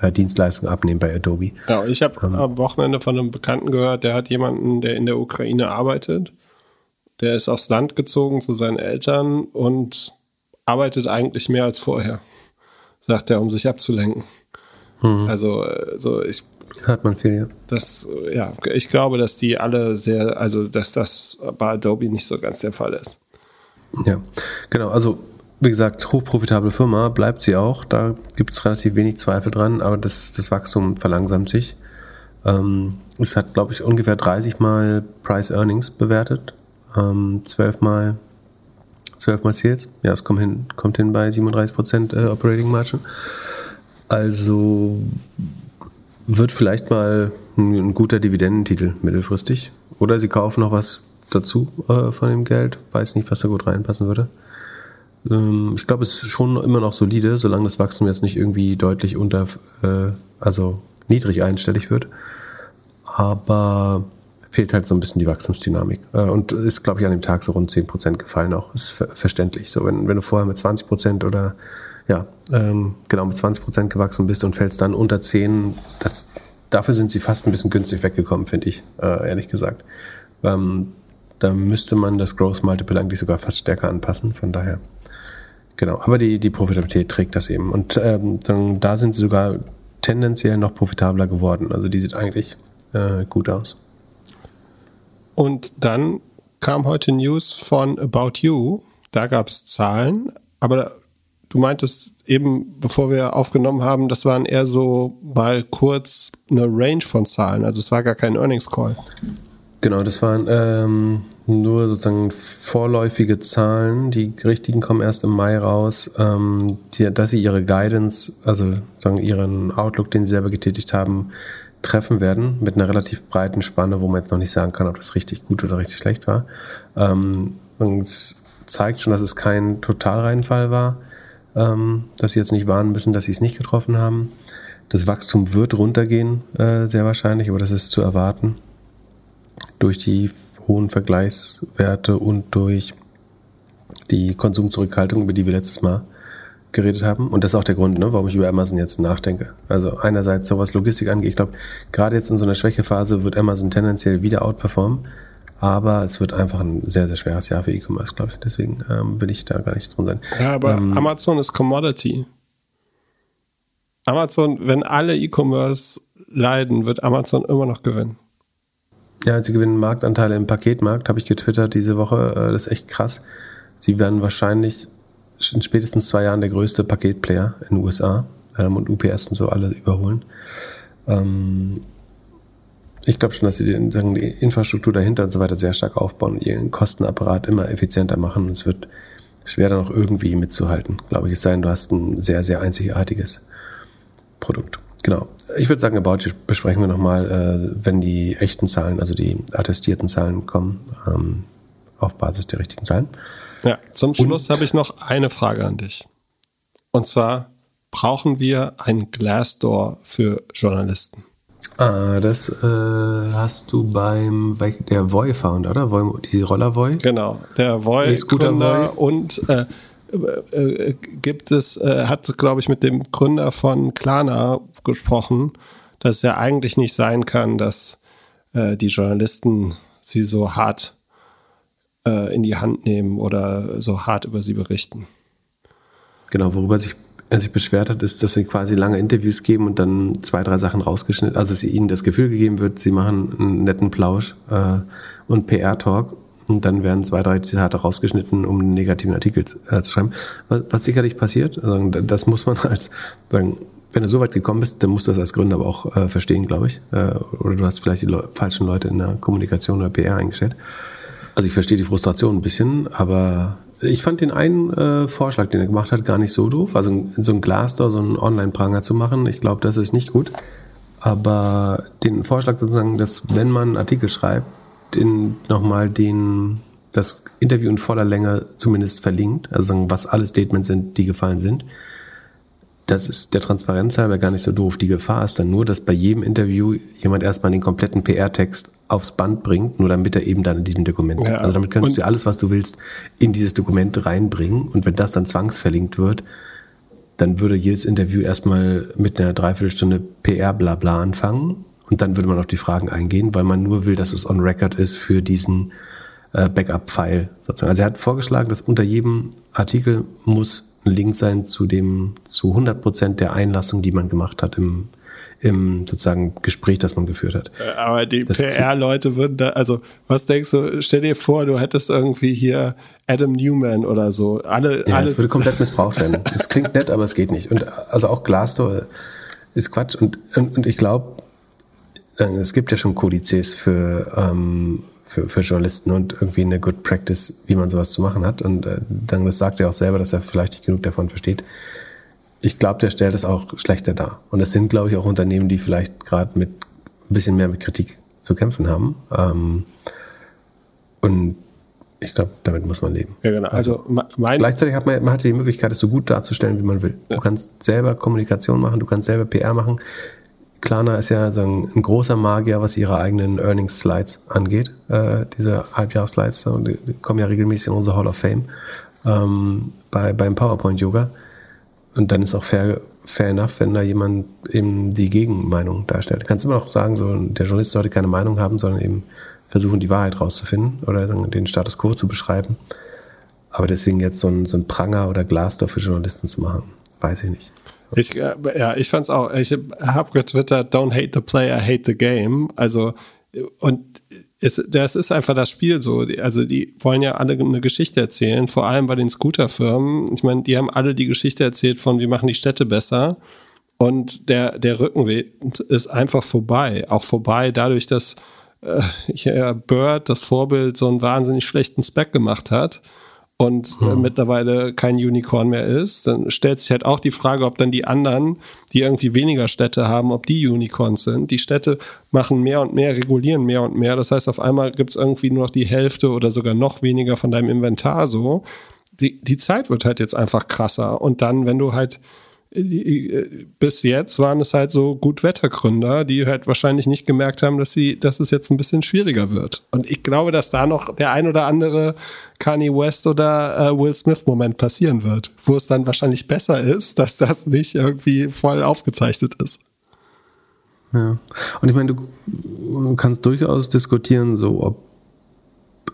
äh, Dienstleistungen abnehmen bei Adobe. Ja, ich habe ähm, am Wochenende von einem Bekannten gehört, der hat jemanden, der in der Ukraine arbeitet. Der ist aufs Land gezogen zu seinen Eltern und arbeitet eigentlich mehr als vorher, sagt er, um sich abzulenken. Mhm. Also, so ich. Hört man viel, ja. Das, ja, ich glaube, dass die alle sehr, also, dass das bei Adobe nicht so ganz der Fall ist. Ja, genau. Also, wie gesagt, hochprofitable Firma bleibt sie auch. Da gibt es relativ wenig Zweifel dran, aber das, das Wachstum verlangsamt sich. Ähm, es hat, glaube ich, ungefähr 30 Mal Price Earnings bewertet, ähm, 12 Mal 12 Mal Sales. Ja, es kommt hin, kommt hin bei 37% äh, Operating Margin. Also wird vielleicht mal ein, guter Dividendentitel mittelfristig. Oder sie kaufen noch was dazu äh, von dem Geld. Weiß nicht, was da gut reinpassen würde. Ähm, ich glaube, es ist schon immer noch solide, solange das Wachstum jetzt nicht irgendwie deutlich unter, äh, also niedrig einstellig wird. Aber fehlt halt so ein bisschen die Wachstumsdynamik. Äh, und ist, glaube ich, an dem Tag so rund 10% gefallen auch. Ist ver verständlich. So, wenn, wenn du vorher mit 20% oder ja, ähm, genau mit 20% gewachsen bist und fällst dann unter 10, das, dafür sind sie fast ein bisschen günstig weggekommen, finde ich, äh, ehrlich gesagt. Ähm, da müsste man das Growth Multiple eigentlich sogar fast stärker anpassen, von daher. Genau, aber die, die Profitabilität trägt das eben. Und ähm, dann, da sind sie sogar tendenziell noch profitabler geworden. Also die sieht eigentlich äh, gut aus. Und dann kam heute News von About You. Da gab es Zahlen, aber du meintest eben, bevor wir aufgenommen haben, das waren eher so mal kurz eine Range von Zahlen. Also es war gar kein Earnings Call. Genau, das waren ähm, nur sozusagen vorläufige Zahlen. Die richtigen kommen erst im Mai raus. Ähm, die, dass sie ihre Guidance, also sagen ihren Outlook, den sie selber getätigt haben, treffen werden mit einer relativ breiten Spanne, wo man jetzt noch nicht sagen kann, ob das richtig gut oder richtig schlecht war. Ähm, und es zeigt schon, dass es kein Totalreinfall war, dass sie jetzt nicht warnen müssen, dass sie es nicht getroffen haben. Das Wachstum wird runtergehen, äh, sehr wahrscheinlich, aber das ist zu erwarten durch die hohen Vergleichswerte und durch die Konsumzurückhaltung, über die wir letztes Mal geredet haben. Und das ist auch der Grund, ne, warum ich über Amazon jetzt nachdenke. Also einerseits, so was Logistik angeht, ich glaube, gerade jetzt in so einer Schwächephase wird Amazon tendenziell wieder outperformen. Aber es wird einfach ein sehr, sehr schweres Jahr für E-Commerce, glaube ich. Deswegen ähm, will ich da gar nicht drin sein. Ja, aber ähm, Amazon ist Commodity. Amazon, wenn alle E-Commerce leiden, wird Amazon immer noch gewinnen. Ja, sie gewinnen Marktanteile im Paketmarkt, habe ich getwittert diese Woche. Äh, das ist echt krass. Sie werden wahrscheinlich in spätestens zwei Jahren der größte Paketplayer in den USA ähm, und UPS und so alle überholen. Ähm, ich glaube schon, dass sie die, sagen, die, Infrastruktur dahinter und so weiter sehr stark aufbauen und ihren Kostenapparat immer effizienter machen. Und es wird schwer, da noch irgendwie mitzuhalten, glaube ich. Es sei denn, du hast ein sehr, sehr einzigartiges Produkt. Genau. Ich würde sagen, About You besprechen wir nochmal, äh, wenn die echten Zahlen, also die attestierten Zahlen kommen, ähm, auf Basis der richtigen Zahlen. Ja, zum Schluss habe ich noch eine Frage an dich. Und zwar, brauchen wir ein Glassdoor für Journalisten? Ah, das äh, hast du beim der Voy Founder, oder? Voy, die Roller Voy? Genau, der Voy Gründer und äh, äh, gibt es, äh, hat, glaube ich, mit dem Gründer von Klarna gesprochen, dass es ja eigentlich nicht sein kann, dass äh, die Journalisten sie so hart äh, in die Hand nehmen oder so hart über sie berichten. Genau, worüber sich sich beschwert hat, ist, dass sie quasi lange Interviews geben und dann zwei, drei Sachen rausgeschnitten, also dass ihnen das Gefühl gegeben wird, sie machen einen netten Plausch äh, und PR-Talk und dann werden zwei, drei Zitate rausgeschnitten, um einen negativen Artikel äh, zu schreiben. Was, was sicherlich passiert. Also, das muss man als sagen, wenn du so weit gekommen bist, dann musst du das als Gründer aber auch äh, verstehen, glaube ich. Äh, oder du hast vielleicht die Le falschen Leute in der Kommunikation oder PR eingestellt. Also ich verstehe die Frustration ein bisschen, aber ich fand den einen äh, Vorschlag, den er gemacht hat, gar nicht so doof. Also so ein Glassdoor, so einen Online-Pranger zu machen, ich glaube, das ist nicht gut. Aber den Vorschlag sozusagen, dass wenn man einen Artikel schreibt, den nochmal den das Interview in voller Länge zumindest verlinkt, also was alle Statements sind, die gefallen sind. Das ist der Transparenz halber gar nicht so doof. Die Gefahr ist dann nur, dass bei jedem Interview jemand erstmal den kompletten PR-Text aufs Band bringt, nur damit er eben dann in diesem Dokument. Ja, also damit kannst du alles, was du willst, in dieses Dokument reinbringen. Und wenn das dann zwangsverlinkt wird, dann würde jedes Interview erstmal mit einer Dreiviertelstunde PR-Blabla anfangen und dann würde man auf die Fragen eingehen, weil man nur will, dass es on record ist für diesen äh, Backup-File sozusagen. Also er hat vorgeschlagen, dass unter jedem Artikel muss Link sein zu dem, zu 100 Prozent der Einlassung, die man gemacht hat im, im sozusagen Gespräch, das man geführt hat. Äh, aber die PR-Leute würden da, also was denkst du, stell dir vor, du hättest irgendwie hier Adam Newman oder so. Alle, ja, alles. das würde komplett missbraucht werden. Es klingt nett, aber es geht nicht. Und also auch Glassdoor ist Quatsch. Und, und, und ich glaube, äh, es gibt ja schon Kodizes für, ähm, für, für Journalisten und irgendwie eine Good Practice, wie man sowas zu machen hat. Und äh, dann das sagt er auch selber, dass er vielleicht nicht genug davon versteht. Ich glaube, der stellt es auch schlechter dar. Und es sind, glaube ich, auch Unternehmen, die vielleicht gerade mit ein bisschen mehr mit Kritik zu kämpfen haben. Ähm, und Ich glaube, damit muss man leben. Ja, genau. Also, mein Gleichzeitig hat man, man hat die Möglichkeit, es so gut darzustellen, wie man will. Du kannst selber Kommunikation machen, du kannst selber PR machen. Klarna ist ja so ein, ein großer Magier, was ihre eigenen Earnings-Slides angeht. Äh, diese Halbjahresslides, die, die kommen ja regelmäßig in unsere Hall of Fame ähm, bei, beim PowerPoint-Yoga. Und dann ist auch fair, fair enough, wenn da jemand eben die Gegenmeinung darstellt. Du kannst immer noch sagen, so, der Journalist sollte keine Meinung haben, sondern eben versuchen, die Wahrheit rauszufinden oder den Status quo zu beschreiben. Aber deswegen jetzt so ein, so ein Pranger oder Glasdorf für Journalisten zu machen, weiß ich nicht. Ich, äh, ja, ich fand's auch. Ich habe getwittert, don't hate the player, hate the game. Also, und es, das ist einfach das Spiel so. Also, die wollen ja alle eine Geschichte erzählen, vor allem bei den Scooterfirmen. Ich meine, die haben alle die Geschichte erzählt von, wir machen die Städte besser. Und der, der Rückenwind ist einfach vorbei. Auch vorbei dadurch, dass äh, Bird, das Vorbild, so einen wahnsinnig schlechten Spec gemacht hat und äh, mittlerweile kein Unicorn mehr ist, dann stellt sich halt auch die Frage, ob dann die anderen, die irgendwie weniger Städte haben, ob die Unicorns sind. Die Städte machen mehr und mehr, regulieren mehr und mehr. Das heißt, auf einmal gibt es irgendwie nur noch die Hälfte oder sogar noch weniger von deinem Inventar so. Die, die Zeit wird halt jetzt einfach krasser. Und dann, wenn du halt bis jetzt waren es halt so Gutwettergründer, die halt wahrscheinlich nicht gemerkt haben, dass sie, dass es jetzt ein bisschen schwieriger wird. Und ich glaube, dass da noch der ein oder andere Kanye West oder äh, Will Smith Moment passieren wird, wo es dann wahrscheinlich besser ist, dass das nicht irgendwie voll aufgezeichnet ist. Ja. Und ich meine, du kannst durchaus diskutieren, so ob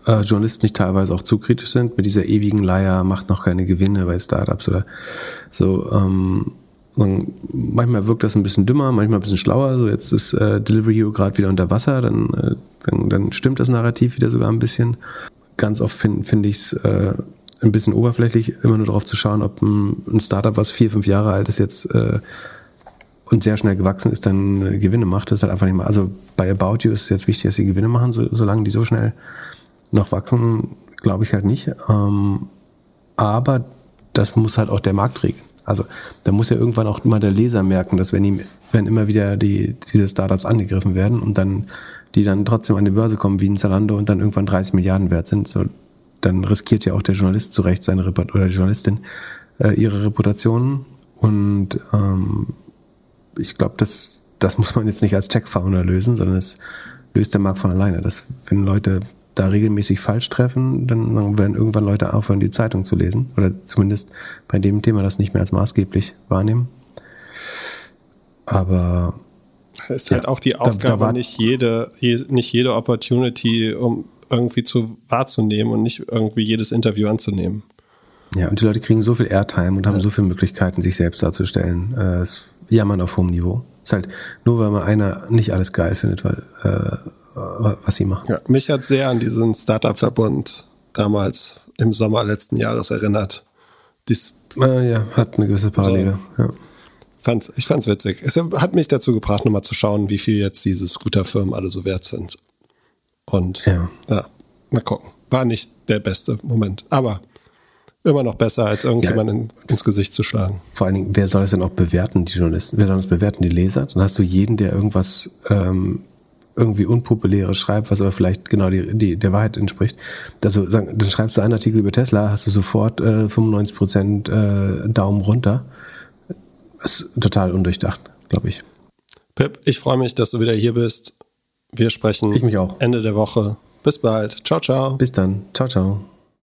äh, Journalisten nicht teilweise auch zu kritisch sind mit dieser ewigen Leier, macht noch keine Gewinne bei Startups oder so. Ähm, manchmal wirkt das ein bisschen dümmer, manchmal ein bisschen schlauer. So jetzt ist äh, Delivery Hero gerade wieder unter Wasser, dann, äh, dann, dann stimmt das Narrativ wieder sogar ein bisschen. Ganz oft finde find ich es äh, ein bisschen oberflächlich, immer nur darauf zu schauen, ob ein, ein Startup, was vier, fünf Jahre alt ist, jetzt äh, und sehr schnell gewachsen ist, dann äh, Gewinne macht. Das ist halt einfach nicht mal. Also bei About You ist es jetzt wichtig, dass sie Gewinne machen, so, solange die so schnell noch wachsen, glaube ich halt nicht. Ähm, aber das muss halt auch der Markt regeln. Also da muss ja irgendwann auch immer der Leser merken, dass wenn ihm, wenn immer wieder die, diese Startups angegriffen werden und dann die dann trotzdem an die Börse kommen wie ein Zalando und dann irgendwann 30 Milliarden wert sind, so, dann riskiert ja auch der Journalist zu Recht seine Reput oder die Journalistin äh, ihre Reputation. Und ähm, ich glaube, das, das muss man jetzt nicht als Tech-Founder lösen, sondern es löst der Markt von alleine. Dass wenn Leute da regelmäßig falsch treffen, dann werden irgendwann Leute aufhören, die Zeitung zu lesen. Oder zumindest bei dem Thema das nicht mehr als maßgeblich wahrnehmen. Aber es ist ja, halt auch die Aufgabe, da, da nicht jede, nicht jede Opportunity, um irgendwie zu wahrzunehmen und nicht irgendwie jedes Interview anzunehmen. Ja, und die Leute kriegen so viel Airtime und haben ja. so viele Möglichkeiten, sich selbst darzustellen. Äh, es jammern auf hohem Niveau. Ist halt nur, weil man einer nicht alles geil findet, weil äh, was sie machen. Ja, mich hat sehr an diesen Startup-Verbund damals im Sommer letzten Jahres erinnert. Dies äh, ja, hat eine gewisse Parallele. So. Ja. Fand's, ich fand's witzig. Es hat mich dazu gebracht, nochmal zu schauen, wie viel jetzt diese Scooter-Firmen alle so wert sind. Und ja. ja, mal gucken. War nicht der beste Moment. Aber immer noch besser, als irgendjemanden ja. ins Gesicht zu schlagen. Vor allen Dingen, wer soll es denn auch bewerten, die Journalisten? Wer soll das bewerten, die Leser? Dann hast du jeden, der irgendwas ähm, irgendwie unpopuläres schreibt, was aber vielleicht genau die, die, der Wahrheit entspricht. Also dann schreibst du einen Artikel über Tesla, hast du sofort äh, 95 Prozent äh, Daumen runter. Das ist total undurchdacht, glaube ich. Pip, ich freue mich, dass du wieder hier bist. Wir sprechen ich mich auch. Ende der Woche. Bis bald. Ciao, ciao. Bis dann. Ciao, ciao.